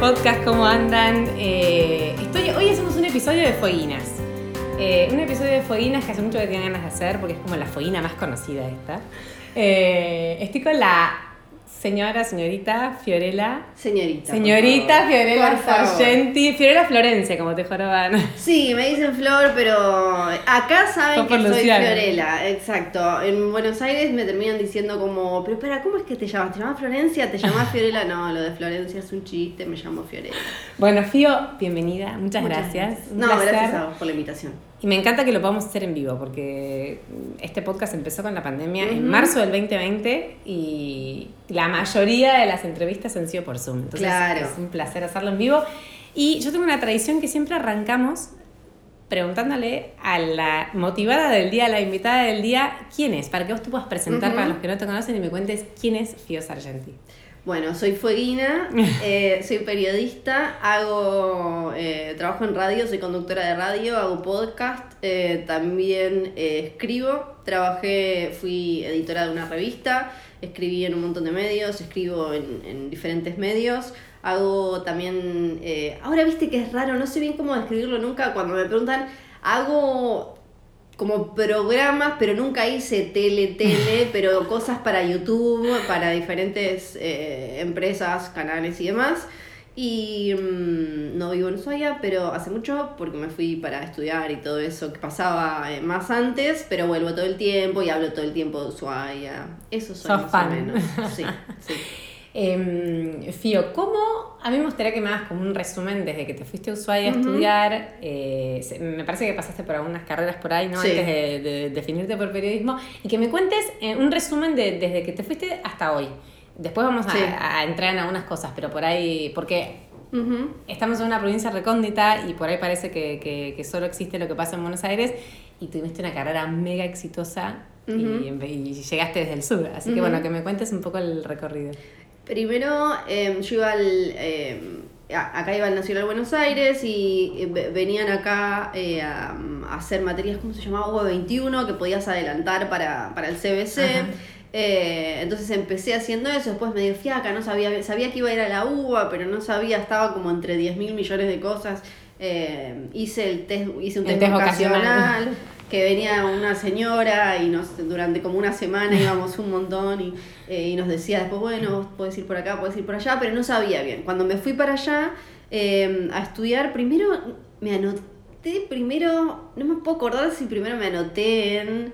Podcast, ¿cómo andan? Eh, hoy hacemos un episodio de Fueguinas. Eh, un episodio de Fueguinas que hace mucho que tenía ganas de hacer porque es como la Fueguina más conocida esta. Eh, estoy con la Señora, señorita Fiorella. Señorita. Señorita Fiorella Sargenti. Fiorella Florencia, como te joroban. Sí, me dicen Flor, pero acá saben que soy Fiorella. Exacto. En Buenos Aires me terminan diciendo como, pero espera, ¿cómo es que te llamas? ¿Te llamas Florencia? ¿Te llamas Fiorella? No, lo de Florencia es un chiste, me llamo Fiorella. Bueno, Fio, bienvenida. Muchas, gracias. No, gracias a vos por la invitación. Y me encanta que lo podamos hacer en vivo, porque este podcast empezó con la pandemia en marzo del 2020 y la mayoría de las entrevistas han sido por Zoom. Entonces es un placer hacerlo en vivo. Y yo tengo una tradición que siempre arrancamos preguntándole a la motivada del día, a la invitada del día, quién es, para que vos te puedas presentar para los que no te conocen y me cuentes quién es Fio Sargenti. Bueno, soy Fueguina, eh, soy periodista, hago, eh, trabajo en radio, soy conductora de radio, hago podcast, eh, también escribo, trabajé, fui editora de una revista, escribí en un montón de medios, escribo en, en diferentes medios, hago también, ahora viste que es raro, no sé bien cómo describirlo nunca, cuando me preguntan, hago como programas, pero nunca hice tele, tele, pero cosas para YouTube, para diferentes eh, empresas, canales y demás. Y mm, no vivo en Ushuaia, pero hace mucho porque me fui para estudiar y todo eso que pasaba eh, más antes, pero vuelvo todo el tiempo y hablo todo el tiempo de Ushuaia. Eso son más o menos. Sí, sí. Eh, Fío, ¿cómo? A mí me gustaría que me hagas como un resumen desde que te fuiste a Ushuaia a estudiar. Eh, me parece que pasaste por algunas carreras por ahí, ¿no? Antes de, definirte por periodismo. Y que me cuentes eh, un resumen de, desde que te fuiste hasta hoy. Después vamos a, entrar en algunas cosas, pero por ahí, porque estamos en una provincia recóndita y por ahí parece que, que, solo existe lo que pasa en Buenos Aires y tuviste una carrera mega exitosa y, llegaste desde el sur. Así que bueno, que me cuentes un poco el recorrido. Primero, em, yo iba al. Em, acá iba al Nacional Buenos Aires y eh, venían acá eh, a, hacer materias, ¿cómo se llamaba? UBA 21, que podías adelantar para, el CBC. Eh, entonces empecé haciendo eso, después me dio fiaca, no sabía, sabía que iba a ir a la UBA, pero no sabía, estaba como entre 10 mil millones de cosas. hice el test, hice un test, vocacional que venía una señora y nos durante como una semana íbamos un montón y, eh, y nos decía después, bueno, puedes ir por acá, puedes ir por allá, pero no sabía bien. Cuando me fui para allá em, a estudiar, primero me anoté, primero, no me puedo acordar si primero me anoté en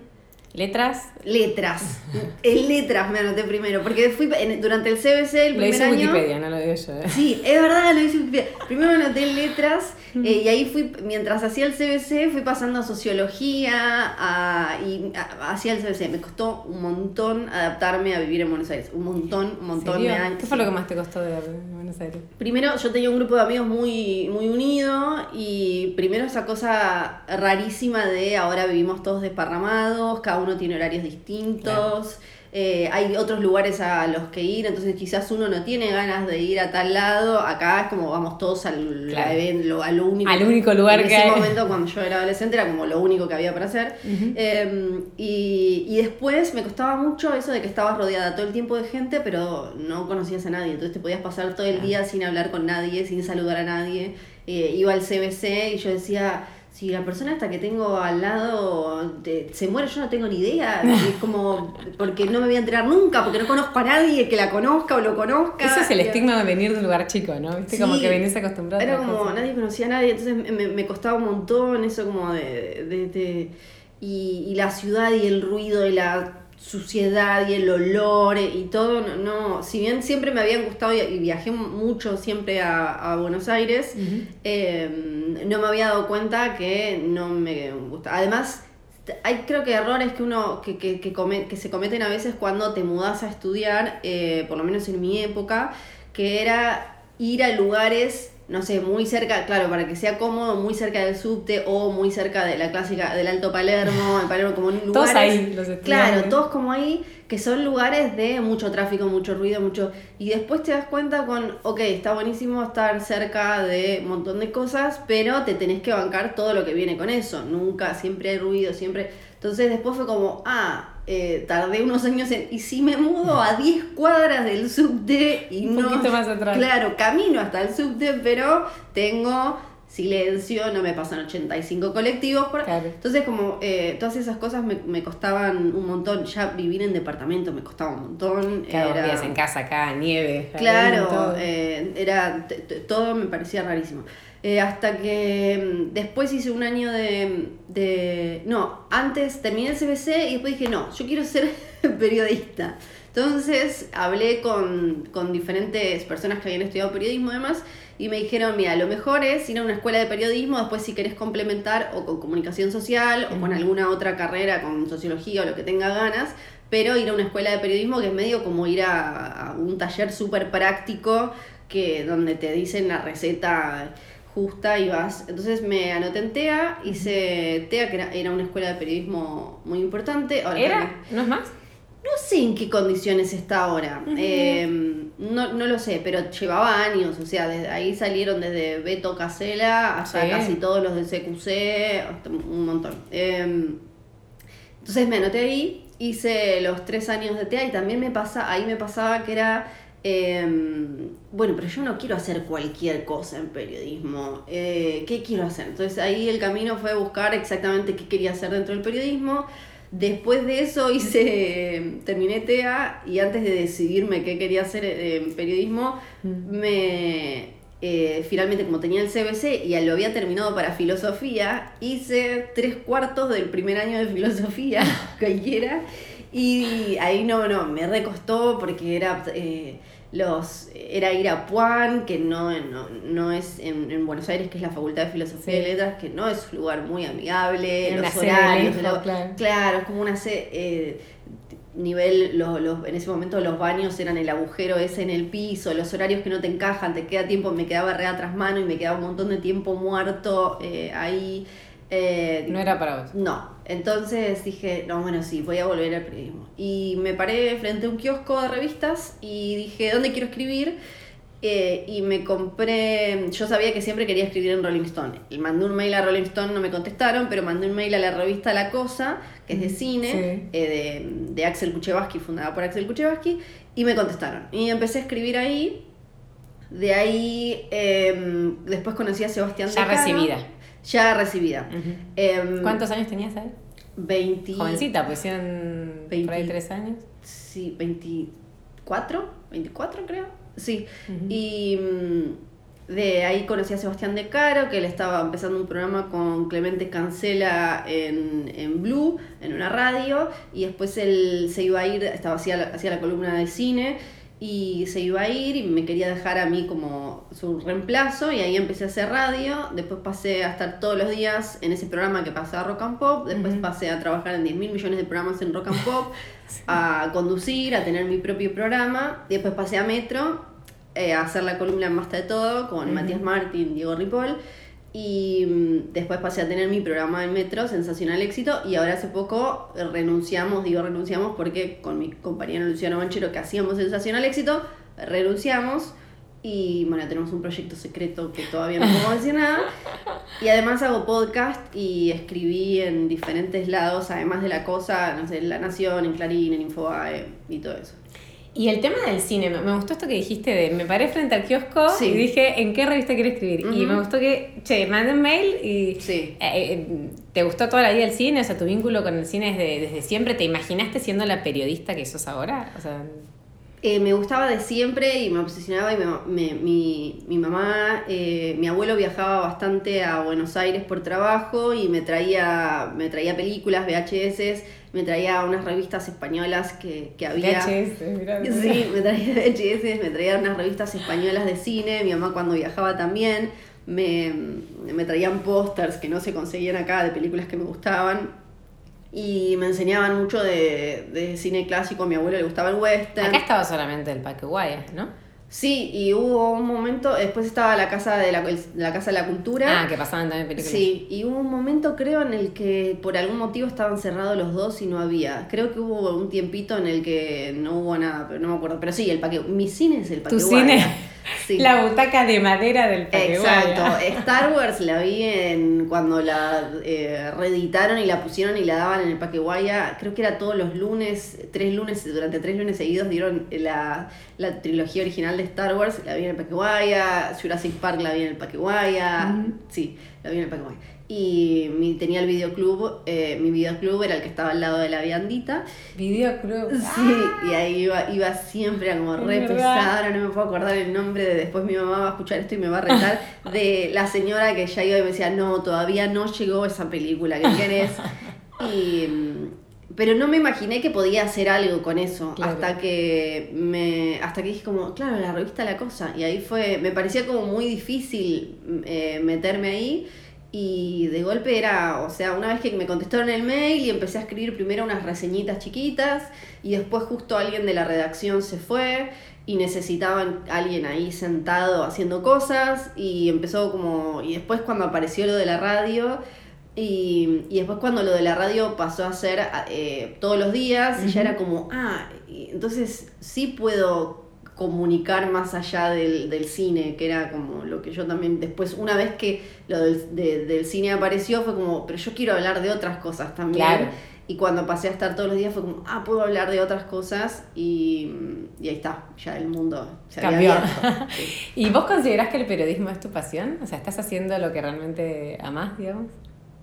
¿Letras? Letras. En letras me anoté primero, porque fui durante el CBC el primer año... Lo hice Wikipedia, no lo digo yo. ¿eh? Sí, es verdad, lo hice Wikipedia. Primero me anoté en letras eh, y ahí fui, mientras hacía el CBC, fui pasando a sociología a, y hacía el CBC. Me costó un montón adaptarme a vivir en Buenos Aires. Un montón, un montón de años. ¿Qué fue lo que más te costó de Buenos Aires? Primero, yo tenía un grupo de amigos muy, muy unido y primero esa cosa rarísima de ahora vivimos todos desparramados, cada uno tiene horarios distintos. Eh, hay otros lugares a los que ir, entonces quizás uno no tiene ganas de ir a tal lado. Acá es como vamos todos al, al único, al único lugar en que ese momento cuando yo era adolescente era como lo único que había para hacer. Em, y, y, después me costaba mucho eso de que estabas rodeada todo el tiempo de gente, pero no conocías a nadie. Entonces te podías pasar todo el día sin hablar con nadie, sin saludar a nadie. Eh, iba al CBC y yo decía si la persona hasta que tengo al lado se muere, yo no tengo ni idea. Es como, porque no me voy a enterar nunca, porque no conozco a nadie que la conozca o lo conozca. Ese es el estigma de venir de un lugar chico, ¿no? Viste, como que venís acostumbrado. Era como, nadie conocía a nadie, entonces me, me costaba un montón eso como de... de, de y, y la ciudad y el ruido y la suciedad y el olor y todo, no, si bien siempre me habían gustado y, viajé mucho siempre a, Buenos Aires, em, no me había dado cuenta que no me gusta. Además, hay creo que errores que uno que, que, que, que se cometen a veces cuando te mudas a estudiar, eh, por lo menos en mi época, que era ir a lugares no sé, muy cerca, claro, para que sea cómodo, muy cerca del subte o muy cerca de la clásica del Alto Palermo, en Palermo como lugares. Todos ahí, los Claro, todos como ahí, que son lugares de mucho tráfico, mucho ruido, mucho. Y después te das cuenta con, ok, está buenísimo estar cerca de un montón de cosas, pero te tenés que bancar todo lo que viene con eso. Nunca, siempre hay ruido, siempre. Entonces después fue como, ah, eh, tardé unos años en. Y si me mudo a 10 cuadras del subte y Un no. poquito más atrás. Claro, camino hasta el subte, pero tengo silencio, no me pasan 85 colectivos. Por... Claro. Entonces, como eh, todas esas cosas me, me costaban un montón. Ya vivir en departamento me costaba un montón. Claro, Era- en casa acá, nieve. Claro, eh, era todo me parecía rarísimo. Eh, hasta que mm, después hice un año de, de- No, antes terminé el CBC y después dije, no, yo quiero ser periodista. Entonces hablé con, con diferentes personas que habían estudiado periodismo además y me dijeron, mira, lo mejor es ir a una escuela de periodismo, después si querés complementar o con comunicación social o con alguna otra carrera, con sociología o lo que tenga ganas, pero ir a una escuela de periodismo que es medio como ir a, a un taller súper práctico que donde te dicen la receta justa y vas. Entonces me anoté en TEA, hice TEA, que era, era una escuela de periodismo muy importante. Ahora ¿Era? también- ¿No es más? no sé en qué condiciones está ahora. Eh, no, no lo sé, pero llevaba años. O sea, desde ahí salieron desde Beto Casela hasta Sí. casi todos los del CQC, hasta un montón. Eh, entonces me anoté ahí, hice los tres años de TEA y también me pasa, ahí me pasaba que era. Eh, bueno, pero yo no quiero hacer cualquier cosa en periodismo. Eh, ¿Qué quiero hacer? Entonces ahí el camino fue buscar exactamente qué quería hacer dentro del periodismo. Después de eso hice, terminé TEA y antes de decidirme qué quería hacer en periodismo, me eh, finalmente como tenía el CBC y lo había terminado para filosofía, hice tres cuartos del primer año de filosofía, cualquiera, y ahí no, no, me recostó porque era... eh, los, era ir a Puan, que no, no, no es en, en Buenos Aires, que es la Facultad de Filosofía Sí. y Letras, que no es un lugar muy amigable, los sede horarios, lo- claro. claro, es como una se- eh, nivel, los, los, en ese momento los baños eran el agujero ese en el piso, los horarios que no te encajan, te queda tiempo, me quedaba re atrás mano y me quedaba un montón de tiempo muerto eh, ahí. eh, No era para vos. no, entonces dije, no, bueno, sí, voy a volver al periodismo. Y me paré frente a un kiosco de revistas y dije, ¿dónde quiero escribir? Eh, y me compré, yo sabía que siempre quería escribir en Rolling Stone. Y mandé un mail a Rolling Stone, no me contestaron, pero mandé un mail a la revista La Cosa, que es de cine, Sí. eh, de, de Axel Kuchevaski, fundada por Axel Kuchevaski, y me contestaron. Y empecé a escribir ahí. De ahí, eh, después conocí a Sebastián Ya recibida. Ya recibida. Em, ¿Cuántos años tenías ahí? 20. Jovencita, pues eran por ahí 20. tres años. Sí, 24, 24 creo. Sí. Y mm, de ahí conocí a Sebastián De Caro, que él estaba empezando un programa con Clemente Cancela en, en Blue, en una radio, y después él se iba a ir, estaba hacía la, hacía la columna de cine, y se iba a ir y me quería dejar a mí como su reemplazo, y ahí empecé a hacer radio, después pasé a estar todos los días en ese programa que pasaba Rock and Pop, después pasé a trabajar en 10 mil millones de programas en Rock and Pop, a conducir, a tener mi propio programa. Después pasé a Metro eh, a hacer la columna en Basta de Todo con. Matías Martín, Diego Ripoll. Y mm, después pasé a tener mi programa en Metro, Sensacional Éxito. Y ahora hace poco renunciamos, digo renunciamos porque con mi compañero Luciano Manchero que hacíamos Sensacional Éxito, renunciamos. Y bueno, tenemos un proyecto secreto que todavía no puedo decir nada. Y además hago podcast y escribí en diferentes lados, además de la cosa, no sé, en La Nación, en Clarín, en Infobae y todo eso. Y el tema del cine, me, gustó esto que dijiste de me paré frente al kiosco Sí. y dije en qué revista quiero escribir. Y me gustó que, che, mandé un mail y Sí. eh, eh, ¿te gustó toda la vida el cine? O sea, tu vínculo con el cine desde, desde siempre. ¿Te imaginaste siendo la periodista que sos ahora? O sea, Eh, me gustaba de siempre y me obsesionaba y me- me- mi, mi mamá, eh, mi abuelo viajaba bastante a Buenos Aires por trabajo y me traía, me traía películas, VHS, me traía unas revistas españolas que, que había. VHS, mirá. Sí, me traía VHS, me traía unas revistas españolas de cine, mi mamá cuando viajaba también, me, me traían pósters que no se conseguían acá de películas que me gustaban. Y me enseñaban mucho de, de cine clásico, a mi abuelo le gustaba el western. Acá estaba solamente el Parque Guaya, ¿no? Sí, y hubo un momento, después estaba la casa de la, la casa de la cultura. Ah, que pasaban también películas. Sí, y hubo un momento creo en el que por algún motivo estaban cerrados los dos y no había. Creo que hubo un tiempito en el que no hubo nada, pero no me acuerdo. Pero sí, el paque, mi cine es el paque Tu cine. La butaca de madera del Exacto. Star Wars la vi en cuando la eh, reeditaron y la pusieron y la daban en el Paqueguaya. Creo que era todos los lunes, tres lunes, durante tres lunes seguidos dieron la, trilogía original de Star Wars. La vi en el Paqueguaya. Jurassic Park la vi en el Paqueguaya. Sí, la vi en el Paqueguaya y mi, tenía el videoclub, eh, mi videoclub era el que estaba al lado de la viandita. Videoclub. Sí, y ahí iba, iba siempre, era como re pesada, ahora no me puedo acordar el nombre, de después mi mamá va a escuchar esto y me va a retar, de la señora que ya iba y me decía, no, todavía no llegó esa película, ¿qué querés? Y, pero no me imaginé que podía hacer algo con eso hasta que me hasta que dije como claro la revista la cosa y ahí fue me parecía como muy difícil eh, meterme ahí y de golpe era, o sea, una vez que me contestaron el mail y empecé a escribir primero unas reseñitas chiquitas y después justo alguien de la redacción se fue y necesitaban alguien ahí sentado haciendo cosas y empezó como, y después cuando apareció lo de la radio y, y después cuando lo de la radio pasó a ser eh, todos los días, ya era como, ah, entonces sí puedo comunicar más allá del, del, cine, que era como lo que yo también después, una vez que lo del, del cine apareció, fue como, pero yo quiero hablar de otras cosas también. Y cuando pasé a estar todos los días fue como, ah, puedo hablar de otras cosas y, y ahí está, ya el mundo se cambió. ¿Y vos considerás que el periodismo es tu pasión? O sea, ¿estás haciendo lo que realmente amás, digamos?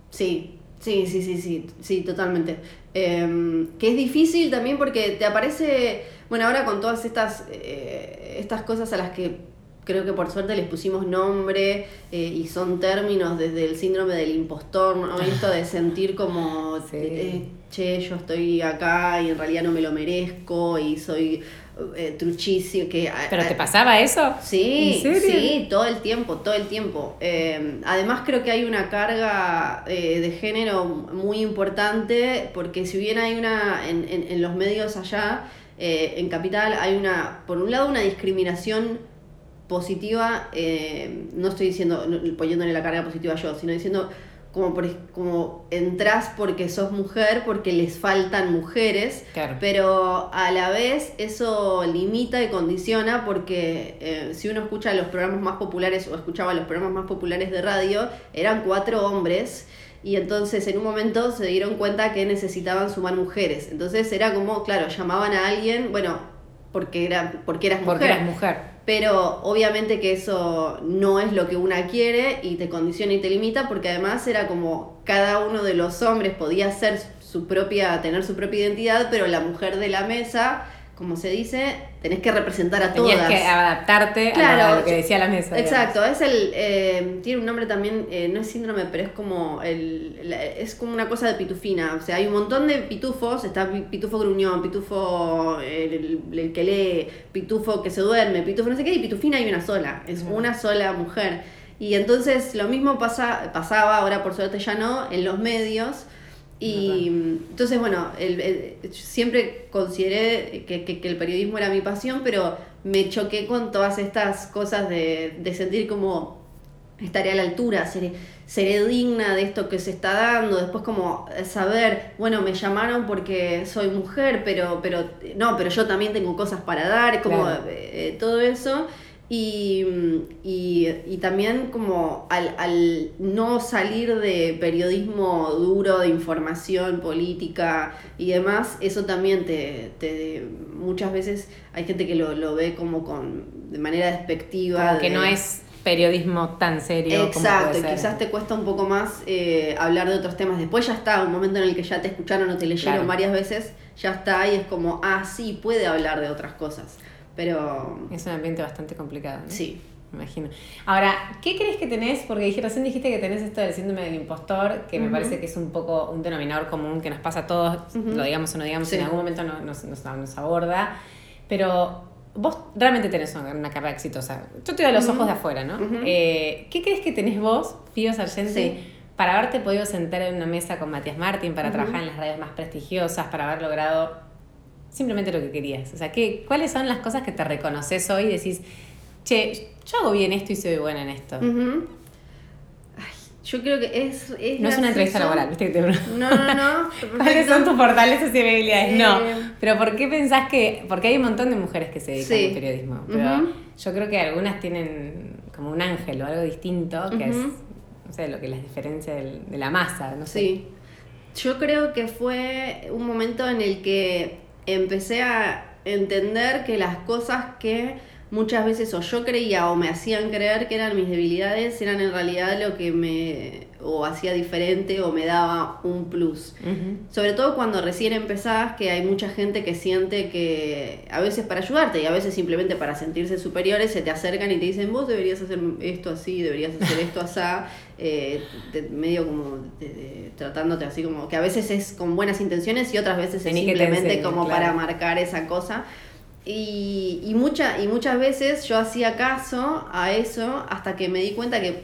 Sí, sí, sí, sí, sí, sí, totalmente. Em, que es difícil también porque te aparece bueno, ahora con todas estas, eh, estas cosas a las que creo que por suerte les pusimos nombre eh, y son términos desde el síndrome del impostor, ¿no? Esto de sentir como, eh, che, yo estoy acá y en realidad no me lo merezco y soy truchísimo. Que, ¿Pero te pasaba eso? Sí, sí, todo el tiempo, todo el tiempo. además creo que hay una carga de género muy importante porque si bien hay una en, en, en los medios allá, eh, en Capital hay una, por un lado, una discriminación positiva, eh, no estoy diciendo, poniéndole la carga positiva yo, sino diciendo como, por, como entras porque sos mujer, porque les faltan mujeres, pero a la vez eso limita y condiciona porque eh, si uno escucha los programas más populares o escuchaba los programas más populares de radio, eran cuatro hombres y entonces en un momento se dieron cuenta que necesitaban sumar mujeres. Entonces era como, claro, llamaban a alguien, bueno, porque, era, porque eras mujer. Porque eras mujer. Pero obviamente que eso no es lo que una quiere y te condiciona y te limita porque además era como cada uno de los hombres podía ser su propia, tener su propia identidad, pero la mujer de la mesa como se dice, tenés que representar a Tenías todas. que adaptarte a lo que decía la mesa. Exacto, es el, eh, tiene un nombre también, eh, no es síndrome, pero es como el, es como una cosa de pitufina. O sea, hay un montón de pitufos, está pitufo gruñón, pitufo el, el, que lee, pitufo que se duerme, pitufo no sé qué, y pitufina hay una sola, es una sola mujer. Y entonces lo mismo pasa, pasaba, ahora por suerte ya no, en los medios y entonces, bueno, el, siempre consideré que, el periodismo era mi pasión, pero me choqué con todas estas cosas de, de sentir como estaré a la altura, seré, seré digna de esto que se está dando, después como saber, bueno, me llamaron porque soy mujer, pero, pero no, pero yo también tengo cosas para dar, como eh, todo eso. Y, y, también como al, al, no salir de periodismo duro, de información política y demás, eso también te, te muchas veces hay gente que lo, lo ve como con de manera despectiva. que no es periodismo tan serio. Exacto, y quizás te cuesta un poco más eh, hablar de otros temas. Después ya está, un momento en el que ya te escucharon o te leyeron varias veces, ya está y es como, ah, sí, puede hablar de otras cosas. Pero. Es un ambiente bastante complicado. Sí. Me imagino. Ahora, ¿qué crees que tenés? Porque recién dijiste que tenés esto del síndrome del impostor, que me parece que es un poco un denominador común que nos pasa a todos, lo digamos o no digamos, en algún momento nos, nos, aborda. Pero vos realmente tenés una, carrera exitosa. Yo te doy los ojos de afuera, ¿no? Eh, ¿Qué crees que tenés vos, Fío Sargenti, para haberte podido sentar en una mesa con Matías Martín, para trabajar en las radios más prestigiosas, para haber logrado simplemente lo que querías. O sea, ¿qué, ¿cuáles son las cosas que te reconoces hoy y decís, che, yo hago bien esto y soy buena en esto? Yo creo que es. es no es una entrevista laboral, ¿viste? Que te... No, no, no. ¿Cuáles son tus fortalezas y debilidades? no. Eh, pero ¿por qué pensás que.? Porque hay un montón de mujeres que se dedican al periodismo. Pero yo creo que algunas tienen como un ángel o algo distinto, que es. No sé, lo que las diferencia de la masa, no sé. Sí. Yo creo que fue un momento en el que empecé a entender que las cosas que muchas veces o yo creía o me hacían creer que eran mis debilidades eran en realidad lo que me o hacía diferente o me daba un plus. Sobre todo cuando recién empezás, que hay mucha gente que siente que a veces para ayudarte y a veces simplemente para sentirse superiores se te acercan y te dicen vos deberías hacer esto así, deberías hacer esto así, eh, medio como tratándote así como que a veces es con buenas intenciones y otras veces es simplemente como para marcar esa cosa. Y, y, mucha, y muchas veces yo hacía caso a eso hasta que me di cuenta que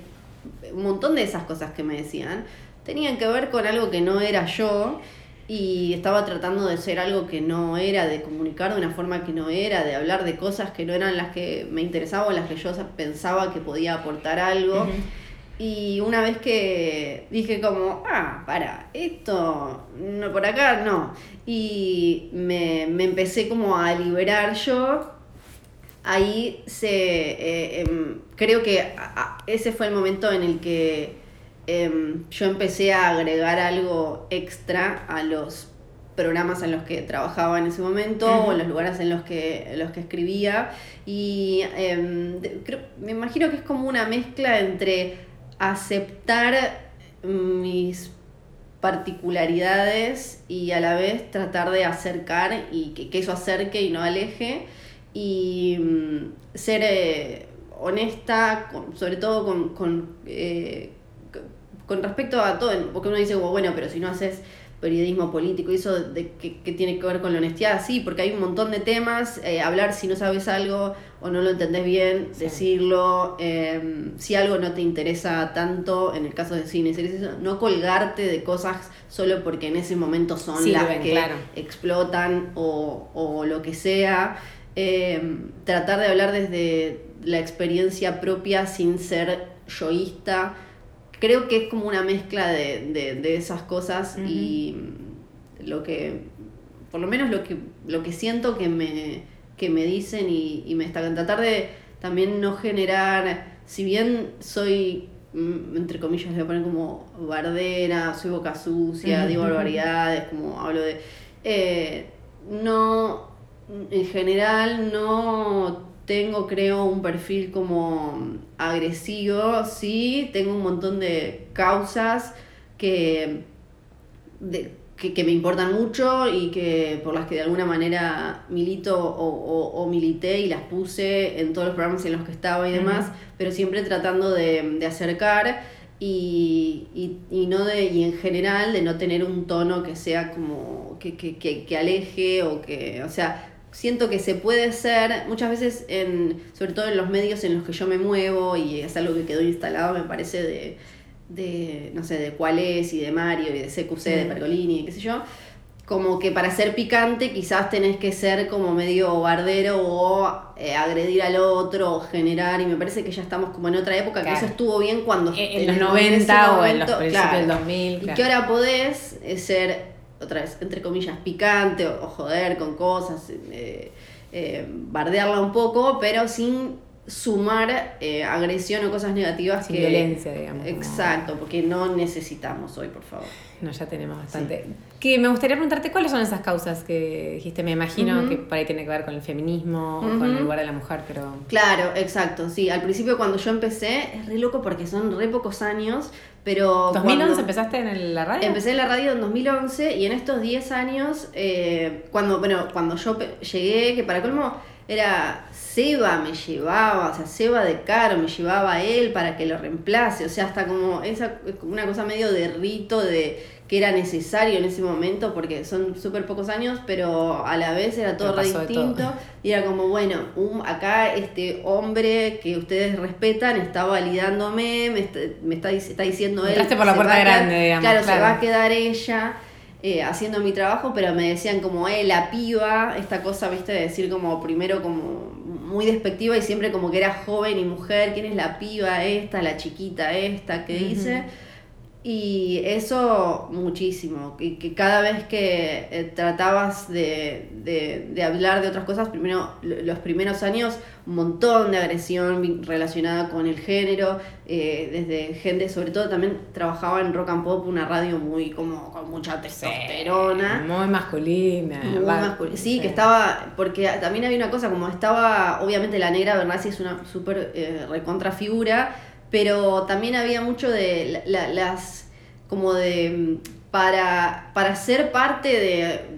un montón de esas cosas que me decían tenían que ver con algo que no era yo y estaba tratando de ser algo que no era, de comunicar de una forma que no era, de hablar de cosas que no eran las que me interesaban o las que yo pensaba que podía aportar algo. Y una vez que dije como, ah, para, esto, no, por acá no. Y me, empecé como a liberar yo. Ahí se, eh, em, creo que ese fue el momento en el que em, yo empecé a agregar algo extra a los programas en los que trabajaba en ese momento o en los lugares en los que, los que escribía. Y em, me imagino que es como una mezcla entre aceptar mis particularidades y a la vez tratar de acercar y que, eso acerque y no aleje. Y mm, ser eh, honesta, sobre todo con, con, eh, con respecto a todo, porque uno dice, bueno, pero si no haces periodismo político y eso de que, tiene que ver con la honestidad, sí, porque hay un montón de temas, eh, hablar si no sabes algo o no lo entendés bien, decirlo, em, si algo no te interesa tanto, en el caso de cine, no colgarte de cosas solo porque en ese momento son las que explotan o, o, lo que sea, em, tratar de hablar desde la experiencia propia sin ser yoísta, creo que es como una mezcla de, esas cosas y lo que, por lo menos lo que, lo que siento que me, que me dicen y, y me está tratar de también no generar, si bien soy mm, entre comillas le voy a poner como bardera, soy boca sucia, digo barbaridades, como hablo de... Eh, no, en general no tengo, creo, un perfil como agresivo, sí, tengo un montón de causas que, que, me importan mucho y que por las que de alguna manera milito o, milité y las puse en todos los programas en los que estaba y demás, pero siempre tratando de, acercar y, no de, y en general de no tener un tono que sea como que, que, que aleje o que, o sea, siento que se puede ser, muchas veces, en, sobre todo en los medios en los que yo me muevo, y es algo que quedó instalado, me parece, de, de no sé, de cuál es, y de Mario, y de CQC, de mm. Pergolini, qué sé yo, como que para ser picante quizás tenés que ser como medio bardero o eh, agredir al otro o generar, y me parece que ya estamos como en otra época, que eso estuvo bien cuando... En, los 90 o en los principios del 2000. Y que ahora podés eh, ser otra vez, entre comillas, picante o, joder con cosas, eh, eh, bardearla un poco, pero sin sumar eh, agresión o cosas negativas sin violencia, digamos. Exacto, porque no necesitamos hoy, por favor. No, ya tenemos bastante. Que me gustaría preguntarte cuáles son esas causas que dijiste. Me imagino que por ahí tiene que ver con el feminismo, con el lugar de la mujer, pero. Claro, exacto. Sí, al principio cuando yo empecé, es re loco porque son re pocos años, pero. ¿2011 empezaste en la radio? Empecé en la radio en 2011 y en estos 10 años, eh, cuando, bueno, cuando yo llegué, que para colmo era Seba me llevaba, o sea, Seba de Caro me llevaba a él para que lo reemplace, o sea, hasta como esa una cosa medio de rito de que era necesario en ese momento porque son súper pocos años, pero a la vez era todo re distinto y era como, bueno, un, acá este hombre que ustedes respetan está validándome, me está, me está, está diciendo él. por la puerta grande, digamos. Claro, se va a quedar ella. Eh, haciendo mi trabajo, pero me decían como, eh, la piba, esta cosa, viste, de decir como primero como muy despectiva y siempre como que era joven y mujer, ¿quién es la piba esta, la chiquita esta que dice? Y eso muchísimo, y que cada vez que eh, tratabas de, de, de, hablar de otras cosas, primero los primeros años, un montón de agresión relacionada con el género, eh, desde gente, sobre todo también trabajaba en Rock and Pop, una radio muy como con mucha testosterona. muy masculina. Muy masculina. Sí, que estaba, porque también había una cosa, como estaba, obviamente la negra Bernasi es una súper eh, recontra figura, pero también había mucho de las, como de, para, para ser parte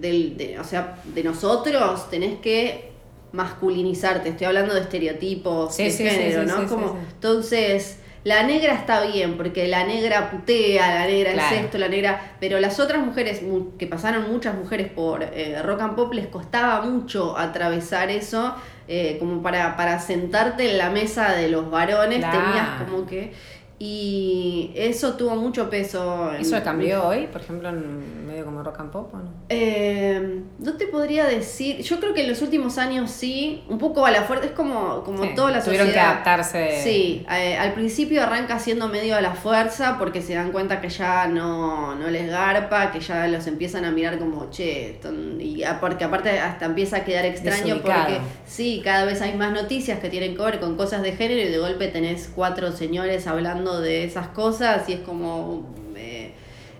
de, o sea, de nosotros tenés que masculinizarte, estoy hablando de estereotipos de género, ¿no? como, entonces, la negra está bien, porque la negra putea, la negra es esto, la negra. Pero las otras mujeres, que pasaron muchas mujeres por eh, rock and pop, les costaba mucho atravesar eso eh, como para, para sentarte en la mesa de los varones, tenías como que... Y eso tuvo mucho peso. ¿Eso cambió hoy, por ejemplo, en medio como rock and pop o no? Eh, no te podría decir. Yo creo que en los últimos años sí, un poco a la fuerza. Es como, como toda la tuvieron sociedad. Tuvieron que adaptarse. Sí, eh, al principio arranca siendo medio a la fuerza porque se dan cuenta que ya no, no les garpa, que ya los empiezan a mirar como che. Y porque aparte hasta empieza a quedar extraño porque sí, cada vez hay más noticias que tienen que ver con cosas de género y de golpe tenés cuatro señores hablando de esas cosas y es como... Eh,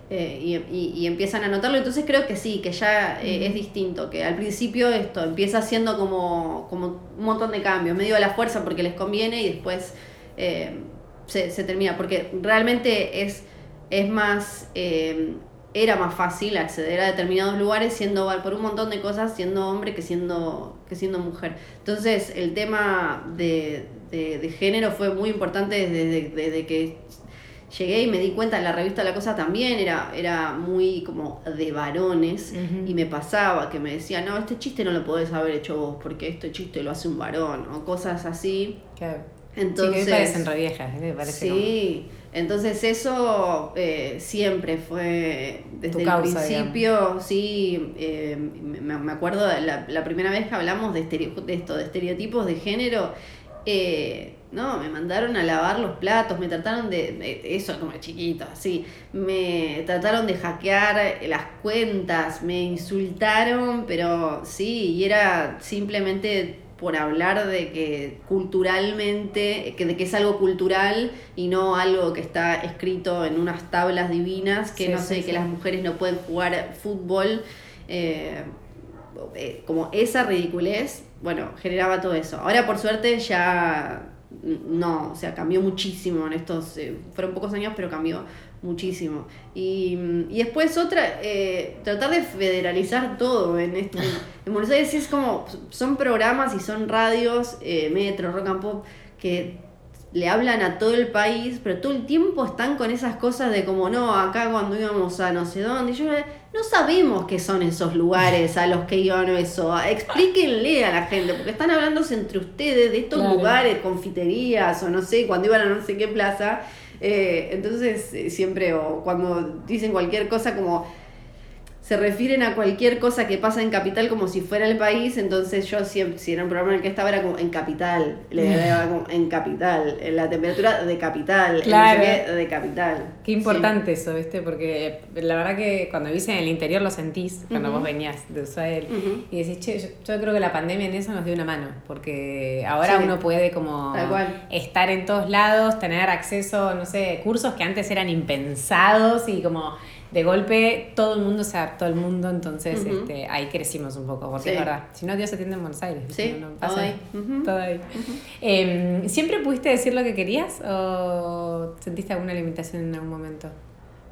eh, y, empiezan a notarlo, entonces creo que sí, que ya eh, es distinto, que al principio esto empieza siendo como, como un montón de cambios, medio a la fuerza porque les conviene y después se, termina, porque realmente es, es más era más fácil acceder a determinados lugares siendo por un montón de cosas siendo hombre que siendo que siendo mujer entonces el tema de, de, género fue muy importante desde, desde, que llegué y me di cuenta en la revista La Cosa también era, era muy como de varones y me pasaba que me decían, no, este chiste no lo podés haber hecho vos porque este chiste lo hace un varón o cosas así. Claro. Entonces, sí, que me parecen re viejas, ¿eh? parece Sí, entonces eso eh, siempre fue desde el principio, sí, eh, me, acuerdo la, la, primera vez que hablamos de, de esto, de estereotipos de género, eh, no, me mandaron a lavar los platos, me trataron de, eso como chiquito, así, me trataron de hackear las cuentas, me insultaron, pero sí, y era simplemente por hablar de que culturalmente, que de que es algo cultural y no algo que está escrito en unas tablas divinas, que no sé, que las mujeres no pueden jugar fútbol. Eh, eh, como esa ridiculez, bueno, generaba todo eso. Ahora por suerte ya no, o sea, cambió muchísimo en estos, eh, fueron pocos años, pero cambió muchísimo. Y, después otra, eh, tratar de federalizar todo en, este, en Buenos Aires es como, son programas y son radios, Metro, Rock and Pop, que le hablan a todo el país, pero todo el tiempo están con esas cosas de como, no, acá cuando íbamos a no sé dónde, y yo no sabemos qué son esos lugares a los que iban eso. Explíquenle a la gente, porque están hablándose entre ustedes de estos lugares, confiterías o no sé, cuando iban a no sé qué plaza. Eh, entonces, eh, siempre, o cuando dicen cualquier cosa como se refieren a cualquier cosa que pasa en capital como si fuera el país, entonces yo siempre, si era un programa en el que estaba era como en capital, le daba como en capital, en la temperatura de capital, claro. de capital. Qué importante eso, ¿viste? Porque la verdad que cuando vivís en el interior lo sentís, cuando vos venías de Ushuaia y decís, che, yo, creo que la pandemia en eso nos dio una mano, porque ahora uno puede como estar en todos lados, tener acceso, no sé, cursos que antes eran impensados y como de golpe todo el mundo se adaptó al mundo, entonces este, ahí crecimos un poco, porque es verdad, si no Dios se atiende en Buenos Aires, sí, no, pasa todo ahí. Em, ¿Siempre pudiste decir lo que querías o sentiste alguna limitación en algún momento?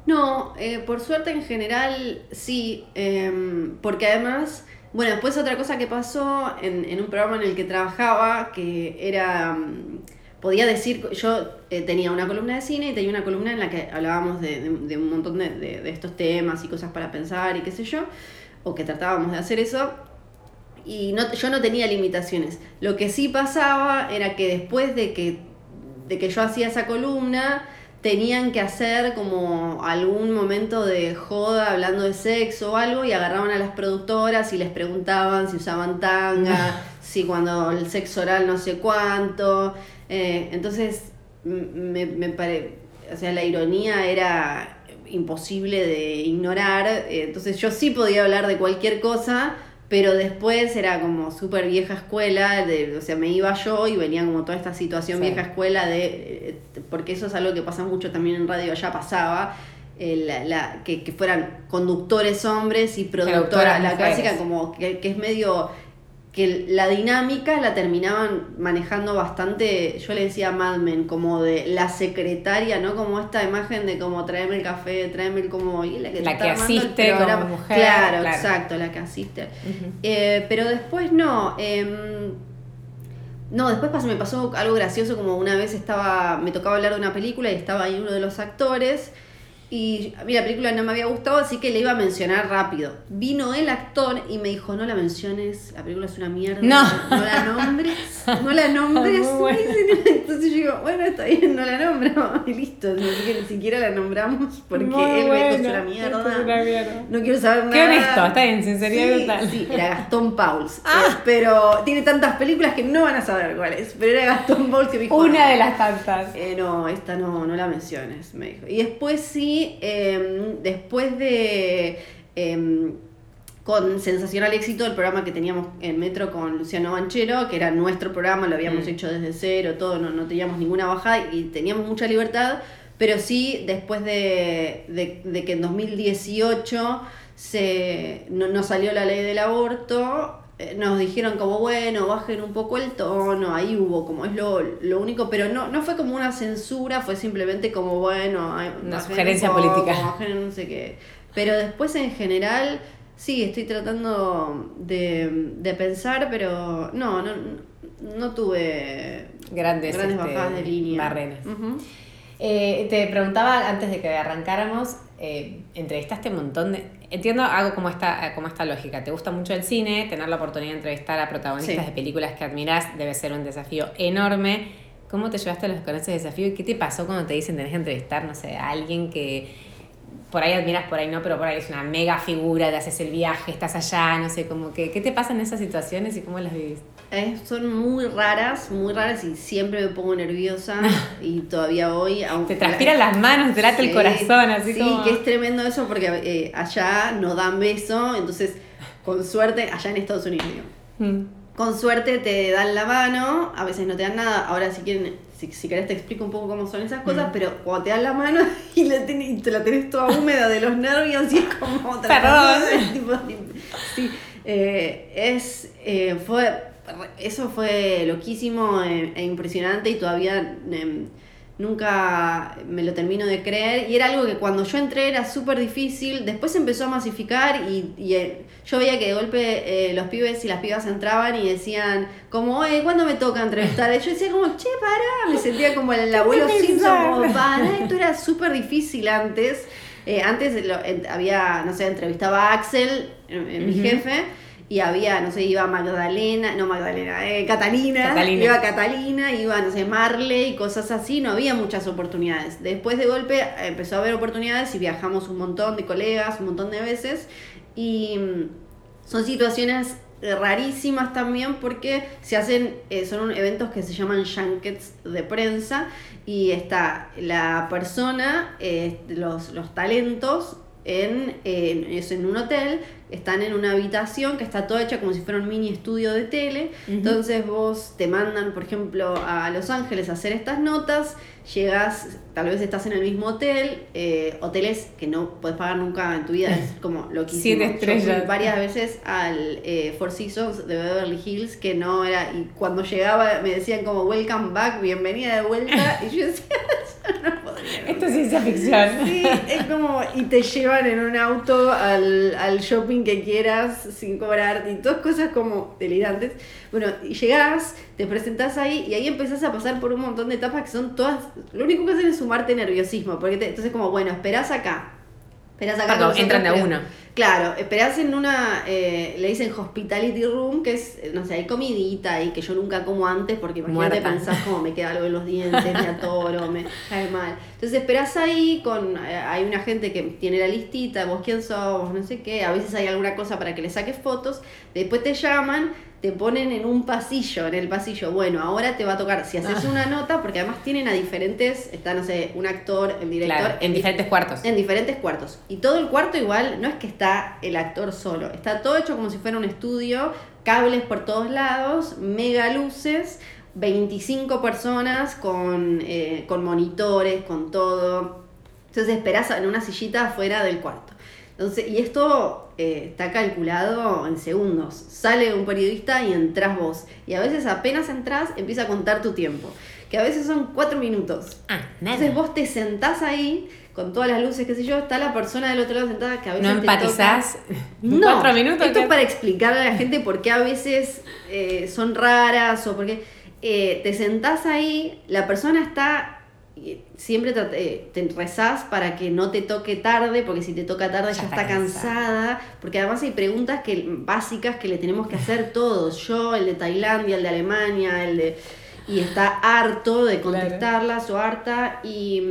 No, eh, por suerte en general sí, em, porque además, bueno, después otra cosa que pasó en, en, un programa en el que trabajaba, que era podía decir, yo eh, tenía una columna de cine y tenía una columna en la que hablábamos de, un montón de, estos temas y cosas para pensar y qué sé yo, o que tratábamos de hacer eso, y no, yo no tenía limitaciones. Lo que sí pasaba era que después de que, de que yo hacía esa columna, tenían que hacer como algún momento de joda hablando de sexo o algo y agarraban a las productoras y les preguntaban si usaban tanga, si cuando el sexo oral no sé cuánto. Eh, entonces, me, me pare... o sea, la ironía era imposible de ignorar. Eh, entonces yo sí podía hablar de cualquier cosa, pero después era como súper vieja escuela, de, o sea, me iba yo y venía como toda esta situación vieja escuela de, eh, porque eso es algo que pasa mucho también en radio, ya pasaba, eh, la, que, que, fueran conductores hombres y productoras, la clásica como que, que es medio que la dinámica la terminaban manejando bastante, yo le decía a Mad Men, como de la secretaria, ¿no? Como esta imagen de como tráeme el café, tráeme el como... Y la que, la que asiste como mujer. Claro, exacto, la que asiste. Eh, pero después no. Em, no, después me pasó algo gracioso, como una vez estaba, me tocaba hablar de una película y estaba ahí uno de los actores y a mí la película no me había gustado, así que le iba a mencionar rápido. Vino el actor y me dijo, no la menciones, la película es una mierda. No, no la nombres, no la nombres. Entonces yo digo, bueno, está bien, no la nombro. Y listo, ni siquiera, la nombramos porque él me dijo, es una mierda. No quiero saber nada. Qué honesto, está bien, sinceridad sí, total. Sí, era Gastón Pauls. Ah. Eh, pero tiene tantas películas que no van a saber cuál es. Pero era Gastón Pauls que me dijo. Una de las tantas. Eh, no, esta no, no la menciones, me dijo. Y después sí Em, después de... Em, con sensacional éxito el programa que teníamos en Metro con Luciano Banchero, que era nuestro programa, lo habíamos mm. hecho desde cero, todo, no, no, teníamos ninguna bajada y teníamos mucha libertad, pero sí después de, de, que en 2018 se, no, no, salió la ley del aborto, nos dijeron como, bueno, bajen un poco el tono, ahí hubo como es lo, lo único, pero no, no fue como una censura, fue simplemente como, bueno, una sugerencia política. Bajen no sé qué. Pero después en general, sí, estoy tratando de, de pensar, pero no, no, no tuve grandes, grandes este, bajadas de línea. Barreras. Eh, te preguntaba antes de que arrancáramos, eh, entrevistaste un montón de entiendo algo como esta, como esta lógica. Te gusta mucho el cine, tener la oportunidad de entrevistar a protagonistas de películas que admiras debe ser un desafío enorme. ¿Cómo te llevaste los, con ese desafío y qué te pasó cuando te dicen tenés que entrevistar, no sé, a alguien que por ahí admiras, por ahí no, pero por ahí es una mega figura, te haces el viaje, estás allá, no sé, como que, ¿qué te pasa en esas situaciones y cómo las vivís? Eh, son muy raras, muy raras y siempre me pongo nerviosa y todavía hoy... Aunque te transpiran las manos, te late el corazón, así sí, que es tremendo eso porque eh, allá no dan beso, entonces con suerte, allá en Estados Unidos, mm. con suerte te dan la mano, a veces no te dan nada, ahora si quieren si, si querés te explico un poco cómo son esas cosas, mm. pero cuando te dan la mano y, la te la tenés toda húmeda de los nervios y es como otra Perdón. sí, eh, es, fue, eso fue loquísimo e, e impresionante y todavía em, nunca me lo termino de creer. Y era algo que cuando yo entré era súper difícil. Después empezó a masificar y, y eh, yo veía que de golpe eh, los pibes y las pibas entraban y decían, como, oye, ¿cuándo me toca entrevistar? Y yo decía, como, che, para. Me sentía como el abuelo Simpson, como. Esto era súper difícil antes. Eh, antes lo, había, no sé, entrevistaba a Axel, mi jefe y había, no sé, iba Magdalena, no Magdalena, eh, Catalina, iba Catalina, iba, no sé, Marley, cosas así, no había muchas oportunidades. Después de golpe empezó a haber oportunidades y viajamos un montón de colegas, un montón de veces, y mm, son situaciones rarísimas también porque se hacen, eh, son eventos que se llaman junkets de prensa y está la persona, eh, los, los talentos en, en un hotel están en una habitación que está toda hecha como si fuera un mini estudio de tele. Entonces vos te mandan, por ejemplo, a Los Ángeles a hacer estas notas, llegas, tal vez estás en el mismo hotel, eh, hoteles que no puedes pagar nunca en tu vida, es como lo que Siete estrellas. varias veces al eh, Four Seasons de Beverly Hills, que no era, y cuando llegaba me decían como welcome back, bienvenida de vuelta, y yo decía. Esto es ciencia ficción. Sí, es como, y te llevan en un auto al, al shopping que quieras sin cobrarte y todas cosas como delirantes. Bueno, y llegás, te presentás ahí y ahí empezás a pasar por un montón de etapas que son todas, lo único que hacen es sumarte nerviosismo, porque entonces como, bueno, esperás acá, esperás acá. entran de uno. Claro, esperás en una, eh, le dicen hospitality room, que es, no sé, hay comidita y que yo nunca como antes porque imagínate pensás como me queda algo en los dientes, me atoro, me cae mal. Entonces esperás ahí con, eh, hay una gente que tiene la listita, vos quién sos, no sé qué, a veces hay alguna cosa para que le saques fotos, después te llaman, te ponen en un pasillo, en el pasillo, bueno, ahora te va a tocar, si haces Ah. una nota, porque además tienen a diferentes, está, no sé, un actor, el director, Claro, en diferentes cuartos. en diferentes cuartos. Y todo el cuarto igual no es que está el actor solo, está todo hecho como si fuera un estudio, cables por todos lados, mega luces, 25 personas con, eh, con monitores, con todo. Entonces esperás en una sillita afuera del cuarto. Entonces, y esto eh, está calculado en segundos. Sale un periodista y entras vos. Y a veces apenas entras, empieza a contar tu tiempo. Que a veces son cuatro minutos. Ah, nada. Entonces vos te sentás ahí con todas las luces, qué sé yo, está la persona del otro lado sentada que a veces ¿No te empatizás? toca- No, ¿Cuatro minutos? Esto es para explicarle a la gente por qué a veces eh, son raras o por qué eh, te sentás ahí, la persona está siempre trat- eh, te rezás para que no te toque tarde, porque si te toca tarde ya, Ya está está cansada, porque además hay preguntas que, básicas que le tenemos que hacer todos, yo, el de Tailandia, el de Alemania, el de... Y está harto de contestarlas o harta y...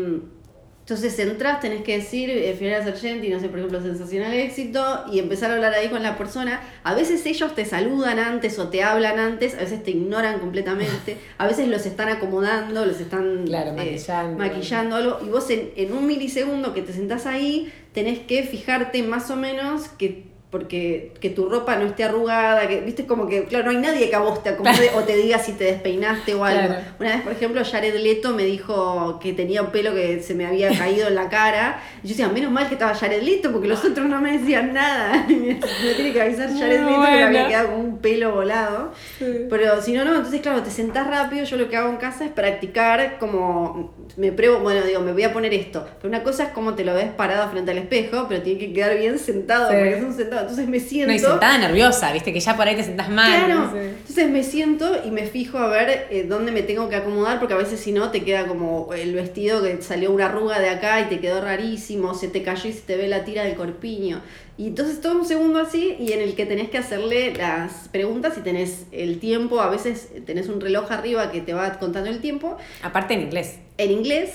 entonces entras, tenés que decir eh, Fiorella Sargenti, no sé, por ejemplo, sensacional éxito, y empezar a hablar ahí con la persona. A veces ellos te saludan antes o te hablan antes, a veces te ignoran completamente, a veces los están acomodando, los están Claro, eh, maquillando. maquillando algo, y vos en, en un milisegundo que te sentás ahí, tenés que fijarte más o menos que porque que tu ropa no esté arrugada, que viste como que, claro, no hay nadie que a vos te acomode o te diga si te despeinaste o algo. Claro. Una vez, por ejemplo, Jared Leto me dijo que tenía un pelo que se me había caído en la cara. Y yo decía, menos mal que estaba Jared Leto, porque los otros no me decían nada. me tiene que avisar Jared Leto que me había quedado con un pelo volado. Pero si no, no, entonces claro, te sentás rápido, yo lo que hago en casa es practicar como me pruebo, bueno, digo, me voy a poner esto. Pero una cosa es como te lo ves parado frente al espejo, pero tiene que quedar bien sentado, Sí. porque es un sentado. Entonces me siento. No, y sentada nerviosa, viste, que ya por ahí te sentás mal. Claro, no sé. entonces me siento y me fijo a ver eh, dónde me tengo que acomodar, porque a veces si no te queda como el vestido que salió una arruga de acá y te quedó rarísimo, se te cayó y se te ve la tira del corpiño. Y entonces todo un segundo así y en el que tenés que hacerle las preguntas y tenés el tiempo, a veces tenés un reloj arriba que te va contando el tiempo Aparte en inglés. en inglés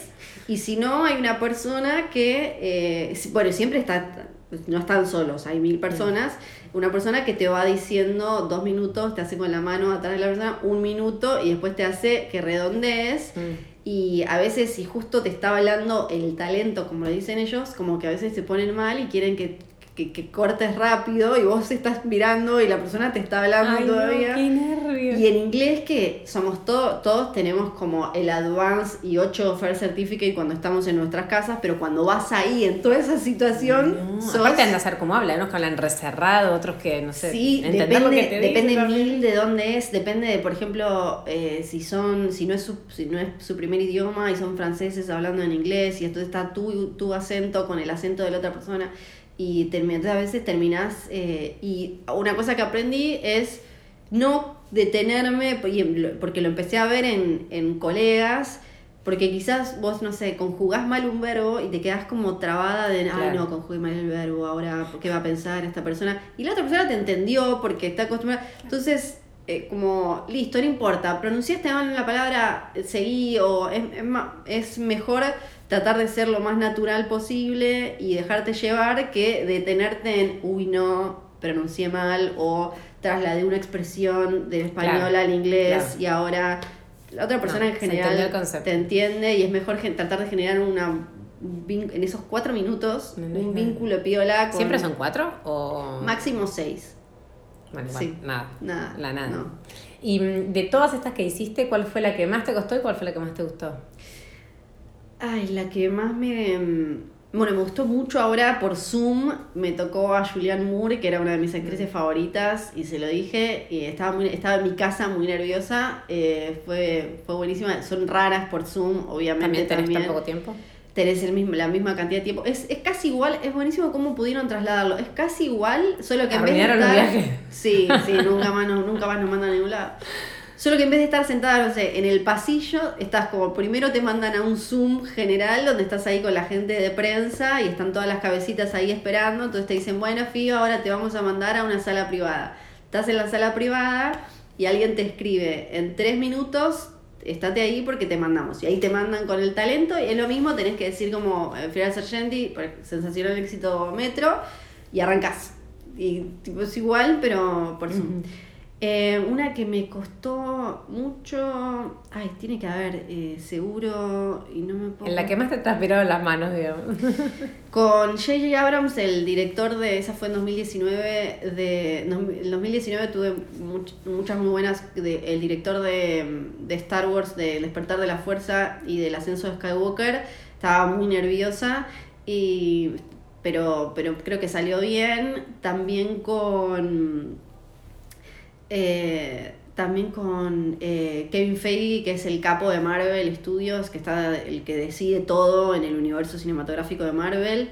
y si no hay una persona que, eh, bueno, siempre está, no están solos, hay mil personas, una persona que te va diciendo dos minutos, te hace con la mano atrás de la persona un minuto y después te hace que redondees. Mm. Y a veces si justo te está hablando el talento, como lo dicen ellos, como que a veces se ponen mal y quieren que, que, que cortes rápido y vos estás mirando y la persona te está hablando Ay, no, todavía. qué nervios. Y en inglés que somos todos, todos tenemos como el Advance y 8 First Certificate cuando estamos en nuestras casas, pero cuando vas ahí en toda esa situación, No, sos- Aparte anda a ser como habla, unos que hablan recerrado, otros que no sé. Sí, lo depende, que te dicen depende mil de dónde es, depende de, por ejemplo, eh, si son, si no es su, si no es su primer idioma y son franceses hablando en inglés y entonces está tu, tu acento con el acento de la otra persona y termi- a veces terminas y una cosa que aprendí es no detenerme porque lo empecé a ver en, en colegas porque quizás vos, no sé, conjugás mal un verbo y te quedás como trabada de, ay Claro. no, conjugué mal el verbo, ahora, ¿qué va a pensar esta persona? Y la otra persona te entendió porque está acostumbrada. Entonces, eh, como, listo, no importa, pronunciaste mal la palabra, eh, seguí, o es, es es mejor tratar de ser lo más natural posible y dejarte llevar que detenerte en, uy, no, pronuncié mal, o trasladé una expresión del español Claro, al inglés claro. y ahora la otra persona No, en general te entiende y es mejor tratar de generar una en esos cuatro minutos No, no, un vínculo piola con ¿Siempre son cuatro? O... máximo seis Bueno, Sí. nada. Nada, La nada. Y mm, de todas estas que hiciste, ¿cuál fue la que más te costó y cuál fue la que más te gustó? Ay, la que más me. mm, Bueno, me gustó mucho ahora por Zoom. Me tocó a Julianne Moore, que era una de mis Mm. actrices favoritas, y se lo dije. Y estaba, muy, estaba en mi casa muy nerviosa. eh, fue, fue buenísima. Son raras por Zoom, obviamente. ¿También tenés también. tan poco tiempo? tenés el mismo, la misma cantidad de tiempo. Es, es casi igual, es buenísimo cómo pudieron trasladarlo. Es casi igual, solo que en vez de viajes. Sí, sí, nunca más, nunca más nos mandan a ningún lado. Solo que en vez de estar sentada, no sé, en el pasillo, estás como, primero te mandan a un Zoom general, donde estás ahí con la gente de prensa y están todas las cabecitas ahí esperando. Entonces te dicen, bueno, Fío, ahora te vamos a mandar a una sala privada. Estás en la sala privada y alguien te escribe, en tres minutos estate ahí porque te mandamos. Y ahí te mandan con el talento y es lo mismo, tenés que decir como eh, Fiorella Sargenti, sensacional éxito metro, y arrancás. Y tipo, es igual, pero por Zoom. Eh, una que me costó mucho. Ay, tiene que haber, eh, seguro. Y no me puedo... En la que más te transpiraron las manos, digamos. Con J.J. Abrams, el director de. Esa fue en 2019. De, en 2019 tuve muchas muy buenas. De, el director de, de Star Wars, de Despertar de la Fuerza y del Ascenso de Skywalker. Estaba muy nerviosa. Y pero, pero creo que salió bien. También con. Eh, también con eh, Kevin Feige, que es el capo de Marvel Studios, que está el que decide todo en el universo cinematográfico de Marvel.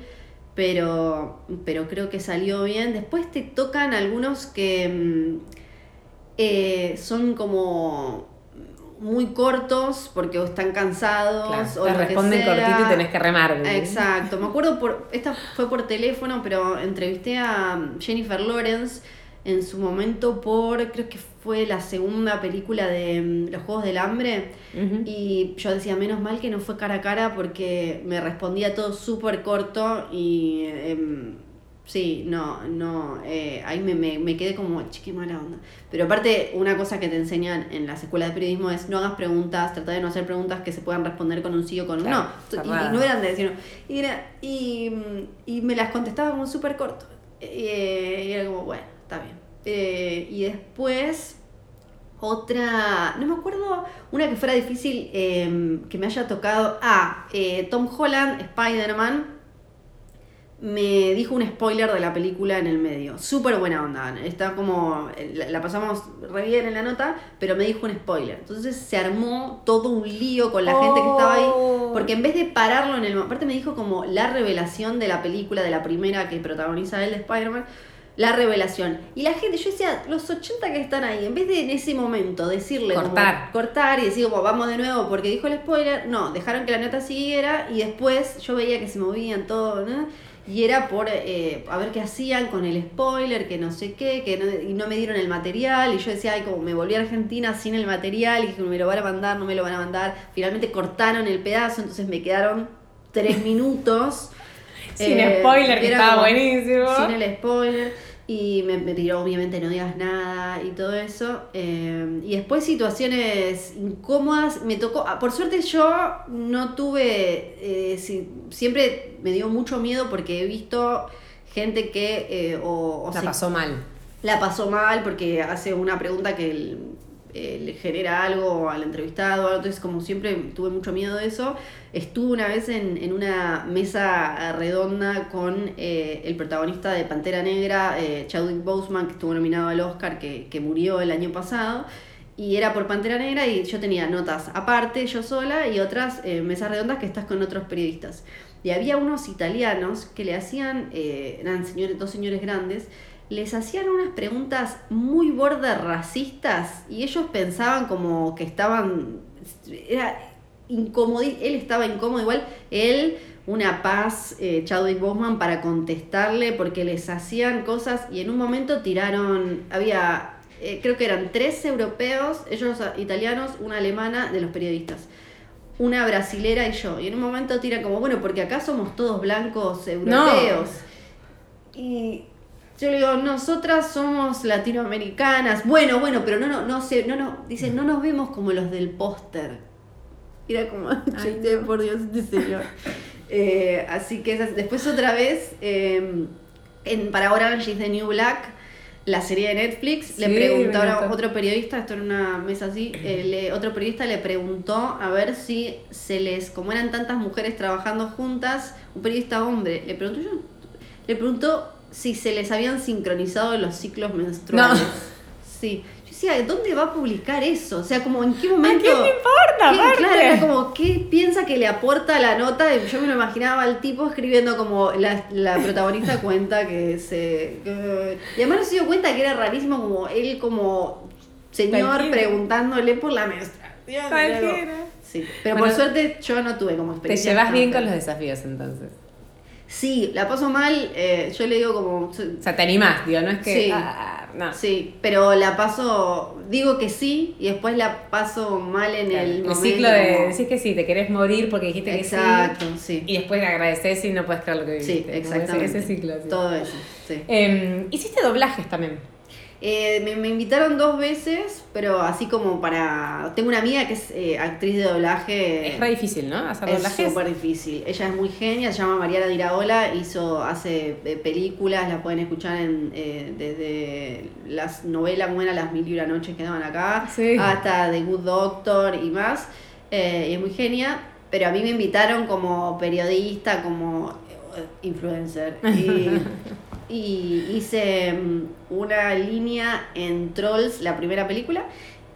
Pero, pero creo que salió bien. Después te tocan algunos que mm, eh, son como muy cortos porque o están cansados o te responden cortito y tenés que remar. Exacto. Me acuerdo por esta fue por teléfono, pero entrevisté a Jennifer Lawrence en su momento por creo que fue la segunda película de mm, Los Juegos del Hambre y yo decía menos mal que no fue cara a cara porque me respondía todo súper corto y em, Sí, no, no, eh, ahí me, me, me, quedé como, chique mala onda. Pero aparte, una cosa que te enseñan en las escuelas de periodismo es no hagas preguntas, trata de no hacer preguntas que se puedan responder con un sí o con un no. Y, no eran de decir Y, era, y, y me las contestaba como súper corto. Y, era como, bueno, está bien. Eh, y después, otra, no me acuerdo, una que fuera difícil em, que me haya tocado. Ah, eh, Tom Holland, Spider-Man me dijo un spoiler de la película en el medio. Súper buena onda. Está como. La, pasamos re bien en la nota, pero me dijo un spoiler. Entonces se armó todo un lío con la gente que estaba ahí. Oh. Porque en vez de pararlo en el. Aparte me dijo como la revelación de la película, de la primera que protagoniza él de Spider-Man. La revelación. Y la gente, yo decía, los 80 que están ahí, en vez de en ese momento decirle. Cortar. cortar y decir como vamos de nuevo porque dijo el spoiler. No, dejaron que la nota siguiera y después yo veía que se movían todo, ¿no? y era por eh, a ver qué hacían con el spoiler, que no sé qué, que no, y no me dieron el material, y yo decía, ay, como me volví a Argentina sin el material, y dije, me lo van a mandar, no me lo van a mandar, finalmente cortaron el pedazo, entonces me quedaron tres minutos. Sin eh, spoiler, que estaba buenísimo. Sin el spoiler. Y me, me, tiró, obviamente, no digas nada y todo eso. Eh, y después situaciones incómodas. Me tocó, ah, por suerte yo no tuve, eh, siempre me dio mucho miedo porque he visto gente que... Eh, o, la pasó mal. La pasó mal porque hace una pregunta que el, eh, le genera algo al entrevistado, entonces como siempre tuve mucho miedo de eso. Estuve una vez en, una mesa redonda con eh, el protagonista de Pantera Negra, eh, Chadwick Boseman, que estuvo nominado al Oscar, que, murió el año pasado y era por Pantera Negra y yo tenía notas aparte, yo sola, y otras mesas redondas que estás con otros periodistas. Y había unos italianos que le hacían, eran señores, dos señores grandes, les hacían unas preguntas muy bordes racistas y ellos pensaban como que estaban, era incómodo, él estaba incómodo igual, él una paz, eh, Chadwick Boseman, para contestarle porque les hacían cosas y en un momento tiraron, había, eh, creo que eran tres europeos, ellos italianos, una alemana de los periodistas una brasilera y yo. Y en un momento tiran como, bueno, porque acá somos todos blancos europeos. Y yo le digo, nosotras somos latinoamericanas. Bueno, bueno, pero no, no, no sé, no, no, dicen, no nos vemos como los del póster. Era como, por Dios, este señor. Eh, así que después otra vez, em, en, para Orange is the New Black, la serie de Netflix, le preguntó a otro periodista, esto en una mesa así, eh, otro periodista le preguntó a ver si se les, como eran tantas mujeres trabajando juntas, un periodista hombre, le preguntó yo, le preguntó si se les habían sincronizado los ciclos menstruales. No. Sí. Yo decía, ¿dónde va a publicar eso? O sea, como en qué momento. ¿A quién le importa? claro, era como, ¿qué piensa que le aporta la nota? Yo me lo imaginaba al tipo escribiendo como la, la protagonista cuenta que se. y además no se dio cuenta que era rarísimo como él como señor preguntándole por la menstruación. Sí, pero por suerte yo no tuve como experiencia. Te llevas bien con los desafíos entonces. Sí, la paso mal, eh, yo le digo como... O sea, te animás, digo, no es que... Sí, ah, no. sí, pero la paso, digo que sí y después la paso mal en el, el ciclo de decir que sí, te querés morir porque dijiste que sí. Exacto, sí. Y después agradeces y no puedes creer lo que viviste. Sí, exactamente. Ese, ciclo. Todo eso, sí. Em, ¿Hiciste doblajes también? Eh, me, invitaron dos veces, pero así como para... Tengo una amiga que es eh, actriz de doblaje. Es re difícil, ¿no? Hacer doblaje. Es súper difícil. Ella es muy genia, se llama Mariana Diraola, hizo, hace eh, películas, la pueden escuchar en, desde las novelas como eran Las Mil y una Noches que daban acá, hasta The Good Doctor y más. y es muy genia, pero a mí me invitaron como periodista, como influencer. Y y hice mm, una línea en Trolls, la primera película,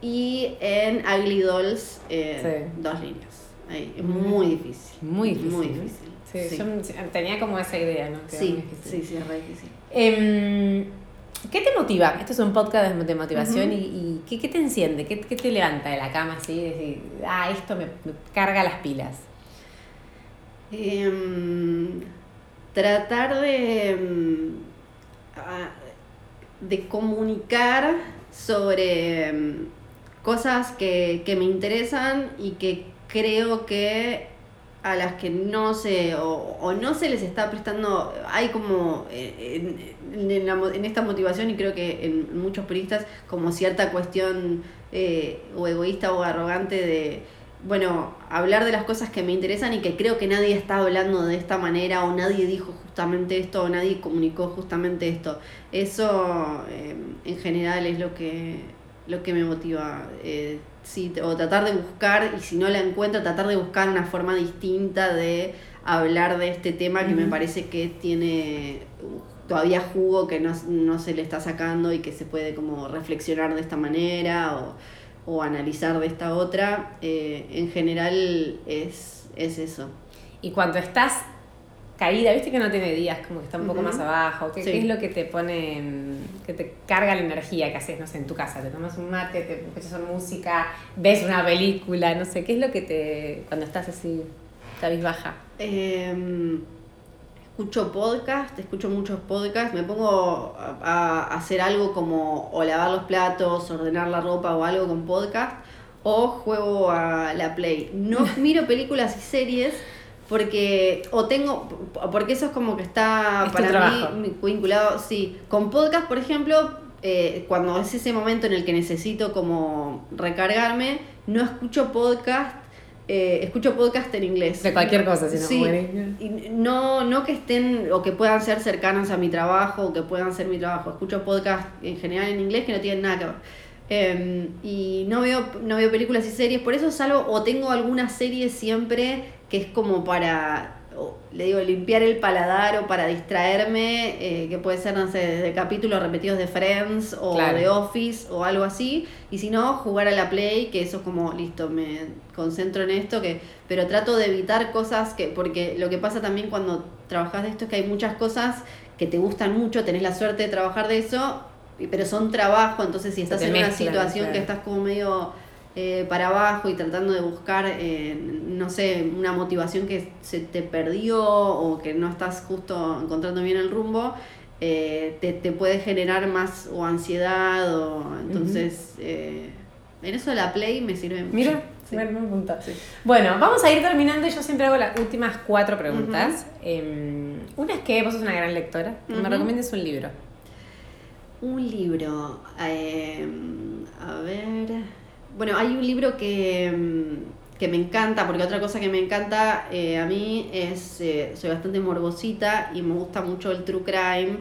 y en Ugly Dolls, eh, dos líneas. es muy difícil. Muy difícil. Muy difícil. Sí, Yo tenía como esa idea, ¿no? sí, sí, sí, es re difícil. Em, ¿Qué te motiva? Este es un podcast de motivación y, ¿qué, te enciende? ¿Qué, te levanta de la cama así? Decir, ah, esto me, carga las pilas. Em, tratar de, mm, de comunicar sobre mm, cosas que, me interesan y que creo que a las que no se o, no se les está prestando hay como eh, en, en, esta motivación y creo que en muchos periodistas como cierta cuestión eh, o egoísta o arrogante de bueno, hablar de las cosas que me interesan y que creo que nadie está hablando de esta manera o nadie dijo justamente esto o nadie comunicó justamente esto. Eso eh, en general es lo que, lo que me motiva. Eh, sí, o tratar de buscar, y si no la encuentro, tratar de buscar una forma distinta de hablar de este tema que me parece que tiene todavía jugo que no, no se le está sacando y que se puede como reflexionar de esta manera o o analizar de esta otra, eh, en general es, es eso. Y cuando estás caída, viste que no tiene días, como que está un poco más abajo, ¿Qué, es lo que te pone, que te carga la energía que haces, no sé, en tu casa? Te tomas un mate, te escuchas música, ves una película, no sé, ¿qué es lo que te, cuando estás así, cabizbaja? Eh, escucho podcast, escucho muchos podcasts, me pongo a, hacer algo como o lavar los platos, ordenar la ropa o algo con podcast, o juego a la Play. No miro películas y series porque o tengo porque eso es como que está para mí vinculado sí con podcast por ejemplo eh, cuando es ese momento en el que necesito como recargarme no escucho podcast eh, escucho podcast en inglés. De cualquier cosa, si no sí, y no, no que estén o que puedan ser cercanos a mi trabajo o que puedan ser mi trabajo. Escucho podcast en general en inglés que no tienen nada que ver. Em, y no veo, no veo películas y series, por eso salgo o tengo alguna serie siempre que es como para le digo, limpiar el paladar o para distraerme, eh, que puede ser, no sé, desde capítulos repetidos de Friends o de Office o algo así, y si no, jugar a la Play, que eso es como, listo, me concentro en esto, que pero trato de evitar cosas que, porque lo que pasa también cuando trabajas de esto es que hay muchas cosas que te gustan mucho, tenés la suerte de trabajar de eso, pero son trabajo, entonces si estás en una situación que estás como medio eh, para abajo y tratando de buscar, eh, no sé, una motivación que se te perdió o que no estás justo encontrando bien el rumbo, eh, te, puede generar más o ansiedad o entonces en eso de la play me sirve mucho. Mira, sí. Bueno, vamos a ir terminando. Yo siempre hago las últimas cuatro preguntas. Em, una es que vos sos una gran lectora. Me recomiendes un libro. Un libro. Em, a ver. Bueno, hay un libro mm, que, me encanta, porque otra cosa que me encanta eh, a mí es, eh, soy bastante morbosita y me gusta mucho el true crime.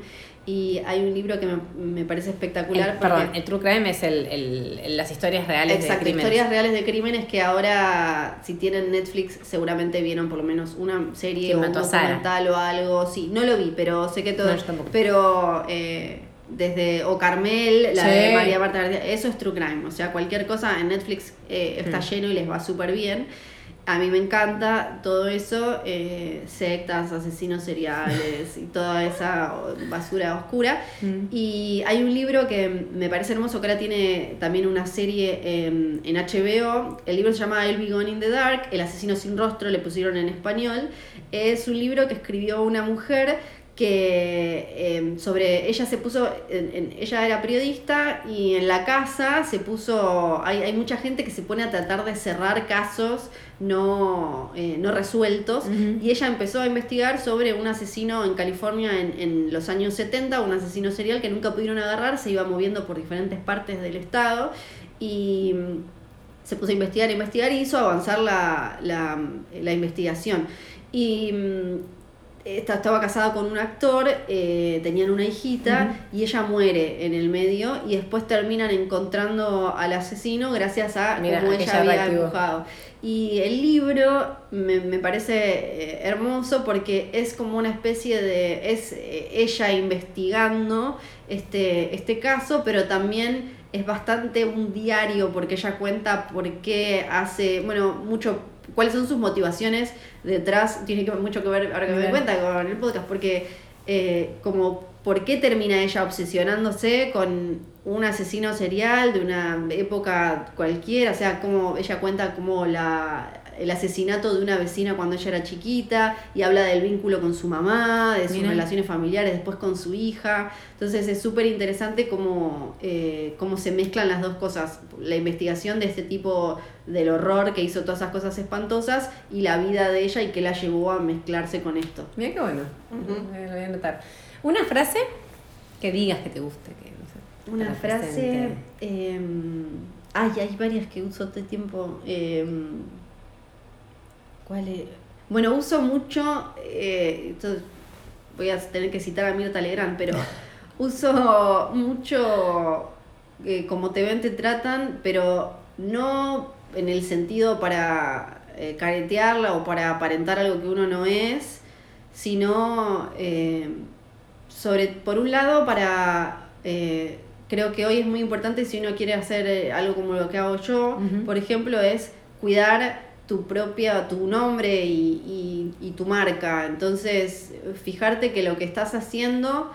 Y hay un libro que me, parece espectacular. perdón, el true crime es el, las historias reales de crímenes. historias reales de crímenes que ahora, si tienen Netflix, seguramente vieron por lo menos una serie o un documental o algo. Sí, no lo vi, pero sé que todo. Pero. Eh, desde O Carmel, la de María Marta García, eso es True Crime. O sea, cualquier cosa en Netflix eh, está lleno y les va súper bien. A mí me encanta todo eso, eh, sectas, asesinos seriales y toda esa basura oscura. Mm. Y hay un libro que me parece hermoso, que ahora tiene también una serie en HBO. El libro se llama El Be Gone in the Dark, El asesino sin rostro, le pusieron en español. Es un libro que escribió una mujer que em, sobre ella se puso, ella era periodista y en la casa se puso, hay, hay, mucha gente que se pone a tratar de cerrar casos no, eh, no resueltos y ella empezó a investigar sobre un asesino en California en, en, los años 70, un asesino serial que nunca pudieron agarrar, se iba moviendo por diferentes partes del estado y mm, se puso a investigar, investigar y hizo avanzar la, la, la investigación. Y mm, estaba casada con un actor, eh, tenían una hijita y ella muere en el medio y después terminan encontrando al asesino gracias a cómo ella había dibujado. Y el libro me, parece eh, hermoso porque es como una especie de, es eh, ella investigando este, este caso, pero también es bastante un diario porque ella cuenta por qué hace, bueno, mucho cuáles son sus motivaciones detrás, tiene que, mucho que ver, ahora que me doy cuenta, con el podcast, porque eh, como por qué termina ella obsesionándose con un asesino serial de una época cualquiera, o sea, como ella cuenta como la el asesinato de una vecina cuando ella era chiquita y habla del vínculo con su mamá, de sus relaciones familiares, después con su hija. Entonces es súper interesante cómo, eh, cómo se mezclan las dos cosas, la investigación de este tipo del horror que hizo todas esas cosas espantosas y la vida de ella y que la llevó a mezclarse con esto. Mira qué bueno, lo voy a anotar. Una frase que digas que te guste. Que, Una frase... Em, ay, hay varias que uso todo el tiempo. Eh, ¿Cuál es? Bueno, uso mucho, eh, voy a tener que citar a Mirta Legrand, pero uso mucho eh, como te ven, te tratan, pero no en el sentido para eh, caretearla o para aparentar algo que uno no es, sino eh, sobre, por un lado, para creo que hoy es muy importante si uno quiere hacer algo como lo que hago yo, por ejemplo, es cuidar tu propia, tu nombre y, y, tu marca. Entonces, fijarte que lo que estás haciendo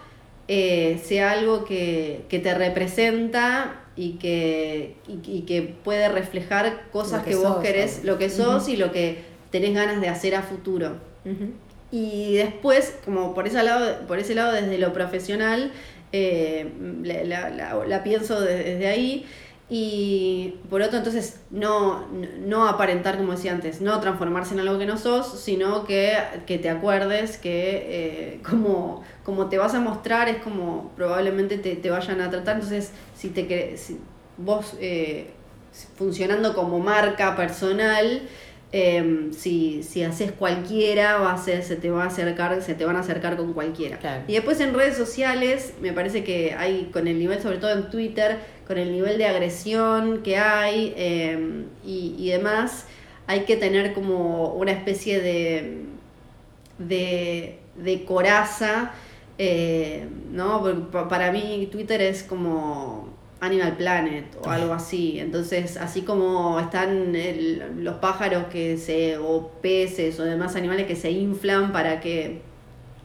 eh, sea algo que, que, te representa y que, y, que puede reflejar cosas que, vos querés, lo que sos y lo que tenés ganas de hacer a futuro. Y después, como por ese lado, por ese lado desde lo profesional, eh, la, la, la, pienso desde ahí. Y por otro, entonces, no, no aparentar, como decía antes, no transformarse en algo que no sos, sino que, te acuerdes que eh, como, como te vas a mostrar es como probablemente te, vayan a tratar. Entonces, si, te, si vos eh, funcionando como marca personal, Em, si, si haces cualquiera, va a ser, se te va a acercar, se te van a acercar con cualquiera. Y después en redes sociales, me parece que hay, con el nivel, sobre todo en Twitter, con el nivel de agresión que hay em, y, y, demás, hay que tener como una especie de, de, de coraza, eh, ¿no? Para mí Twitter es como Animal Planet o algo así. Entonces, así como están los pájaros que se, o peces o demás animales que se inflan para que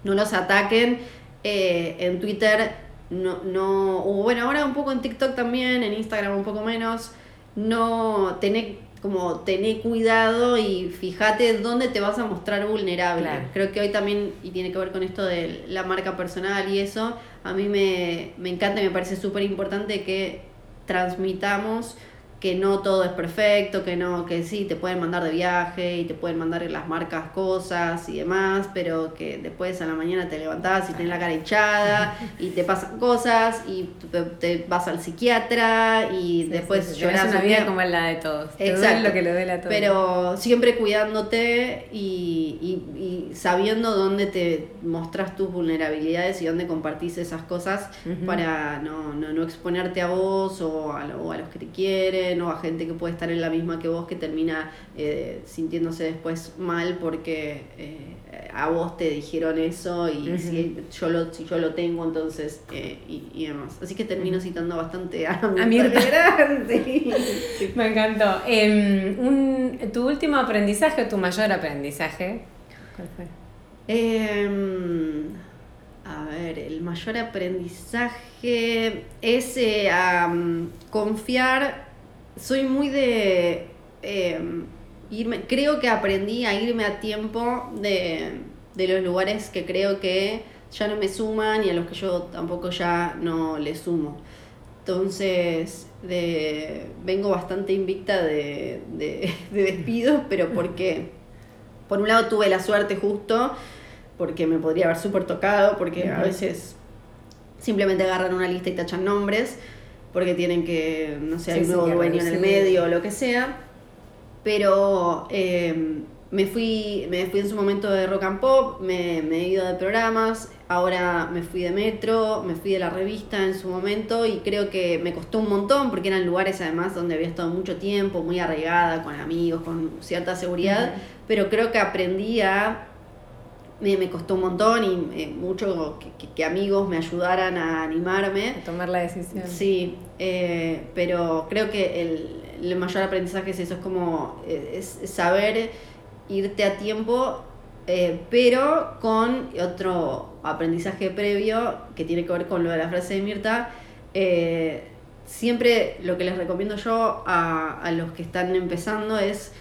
no los ataquen, eh, en Twitter no, no, o bueno, ahora un poco en TikTok también, en Instagram un poco menos, no tener como tener cuidado y fíjate dónde te vas a mostrar vulnerable. Creo que hoy también, y tiene que ver con esto de la marca personal y eso, a mí me, me encanta y me parece súper importante que transmitamos que no todo es perfecto, que no, que sí, te pueden mandar de viaje y te pueden mandar las marcas cosas y demás, pero que después a la mañana te levantás y tenés la cara echada y te pasan cosas y te, vas al psiquiatra y después sí, llorás. una vida como la de todos. Exacto. lo que le duele a todos. Pero siempre cuidándote y, y, sabiendo dónde te mostras tus vulnerabilidades y dónde compartís esas cosas para no, no, no, exponerte a vos o a, o a los que te quieren o a gente que puede estar en la misma que vos que termina eh, sintiéndose después mal porque eh, a vos te dijeron eso y si, yo lo, si yo lo tengo entonces eh, y, demás. Así que termino citando bastante a, Mirta. Me encantó. Em, un, ¿Tu último aprendizaje o tu mayor aprendizaje? ¿Cuál fue? Em, a ver, el mayor aprendizaje es confiar soy muy de em, irme, creo que aprendí a irme a tiempo de, los lugares que creo que ya no me suman y a los que yo tampoco ya no les sumo. Entonces, de, vengo bastante invicta de, de, de despidos, pero porque, por un lado, tuve la suerte justo, porque me podría haber súper tocado, porque a veces simplemente agarran una lista y tachan nombres, porque tienen que, no sé, hay un nuevo dueño en el medio o lo que sea. Pero eh, me, fui, me fui en su momento de rock and pop, me, me he ido de programas, ahora me fui de metro, me fui de la revista en su momento y creo que me costó un montón porque eran lugares además donde había estado mucho tiempo, muy arraigada, con amigos, con cierta seguridad, pero creo que aprendí a me, me costó un montón y eh, mucho que, que, amigos me ayudaran a animarme. A tomar la decisión. Sí, eh, pero creo que el, el, mayor aprendizaje es eso, es como eh, es, saber irte a tiempo, pero con otro aprendizaje previo que tiene que ver con lo de la frase de Mirta. siempre lo que les recomiendo yo a, a los que están empezando es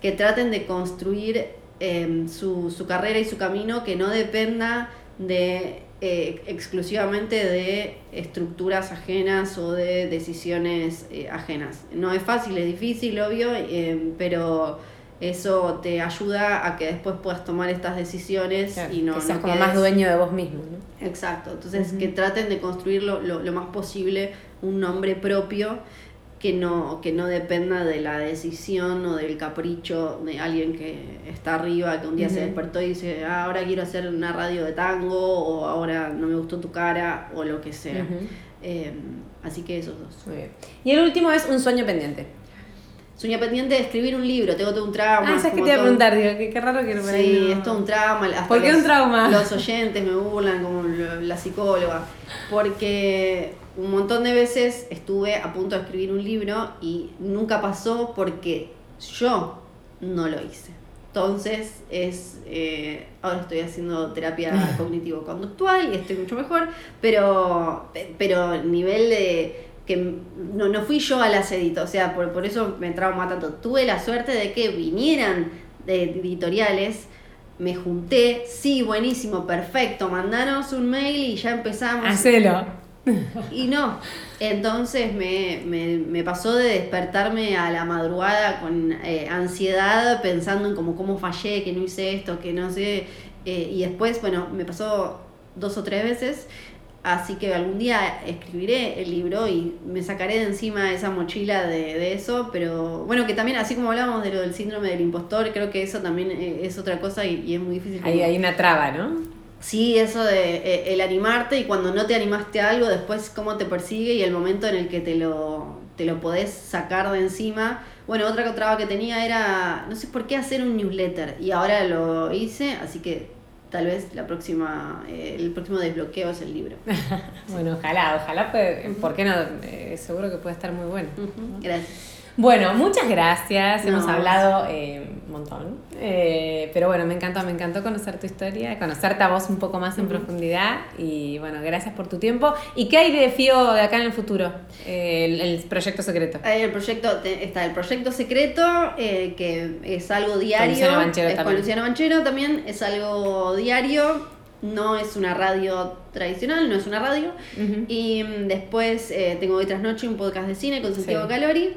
que traten de construir Em, su, su, carrera y su camino que no dependa de eh, exclusivamente de estructuras ajenas o de decisiones eh, ajenas. No es fácil, es difícil, obvio, em, pero eso te ayuda a que después puedas tomar estas decisiones y no... Que seas como más dueño de vos mismo. Exacto, entonces que traten de construir lo, lo, lo más posible un nombre propio que no, que no dependa de la decisión o del capricho de alguien que está arriba, que un día se despertó y dice, ah, ahora quiero hacer una radio de tango, o ahora no me gustó tu cara, o lo que sea. Em, así que esos dos. Muy bien. Y el último es un sueño pendiente. Sueño pendiente de escribir un libro, tengo todo un trauma. Ah, ¿sabes qué te iba a preguntar? Digo, qué, raro que no Sí, es todo un trauma. ¿Por qué un trauma? Los oyentes me burlan como la psicóloga. Porque un montón de veces estuve a punto de escribir un libro y nunca pasó porque yo no lo hice. Entonces, es eh, ahora estoy haciendo terapia cognitivo-conductual y estoy mucho mejor, pero, pero nivel de que no, no fui yo al acedito, o sea, por, por eso me trauma tanto. Tuve la suerte de que vinieran de editoriales, me junté, sí, buenísimo, perfecto, mandanos un mail y ya empezamos. Hacelo y no, entonces me, me, me, pasó de despertarme a la madrugada con eh, ansiedad, pensando en cómo, cómo fallé, que no hice esto, que no sé. Eh, y después, bueno, me pasó dos o tres veces, así que algún día escribiré el libro y me sacaré de encima esa mochila de, de eso, pero bueno, que también, así como hablamos de lo del síndrome del impostor, creo que eso también eh, es otra cosa y, y es muy difícil. Ahí hay una traba, ¿no? Sí, eso de eh, el animarte y cuando no te animaste a algo, después cómo te persigue y el momento en el que te lo, te lo podés sacar de encima. Bueno, otra traba que tenía era, no sé por qué hacer un newsletter y ahora lo hice, así que tal vez la próxima, eh, el próximo desbloqueo es el libro. bueno, ojalá, ojalá, pues, ¿por qué no? Eh, seguro que puede estar muy bueno. Gracias. Bueno, muchas gracias. Hemos hablado eh, un montón. Eh, pero bueno, me encantó, me encantó conocer tu historia, conocerte a vos un poco más en profundidad. Y bueno, gracias por tu tiempo. ¿Y qué hay de FIO de acá en el futuro? Eh, el, proyecto secreto. El proyecto, está el proyecto secreto, que es algo diario. Con Luciano Banchero también. Con Luciano Banchero también, es algo diario no es una radio tradicional, no es una radio. Y mm, después tengo hoy tras noche un podcast de cine con Santiago Calori.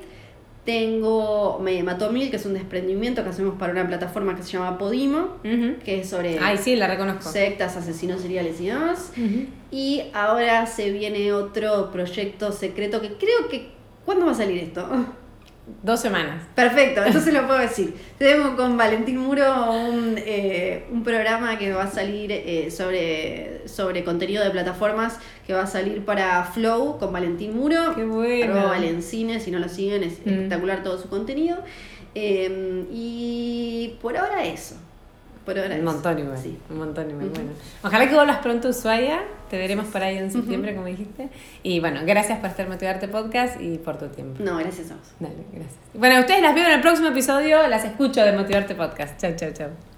Tengo Me Mató Mil, que es un desprendimiento que hacemos para una plataforma que se llama Podimo, que es sobre Ay, sí, la reconozco. sectas, asesinos seriales y demás. Y ahora se viene otro proyecto secreto que creo que... ¿Cuándo va a salir esto? Dos semanas. Perfecto, eso se lo puedo decir. Tenemos con Valentín Muro un, eh, un programa que va a salir eh, sobre, sobre contenido de plataformas que va a salir para Flow con Valentín Muro. Qué bueno. Valencine, si no lo siguen, es mm. espectacular todo su contenido. Eh, y por ahora eso un montón igual. Sí. Un montón igual. Bueno. Ojalá que vuelvas pronto a Ushuaia. Te veremos por ahí en septiembre, como dijiste. Y bueno, gracias por estar Motivarte Podcast y por tu tiempo. No, gracias a vos. Dale, gracias. Bueno, ustedes las veo en el próximo episodio. Las escucho de Motivarte Podcast. Chao, chao, chao.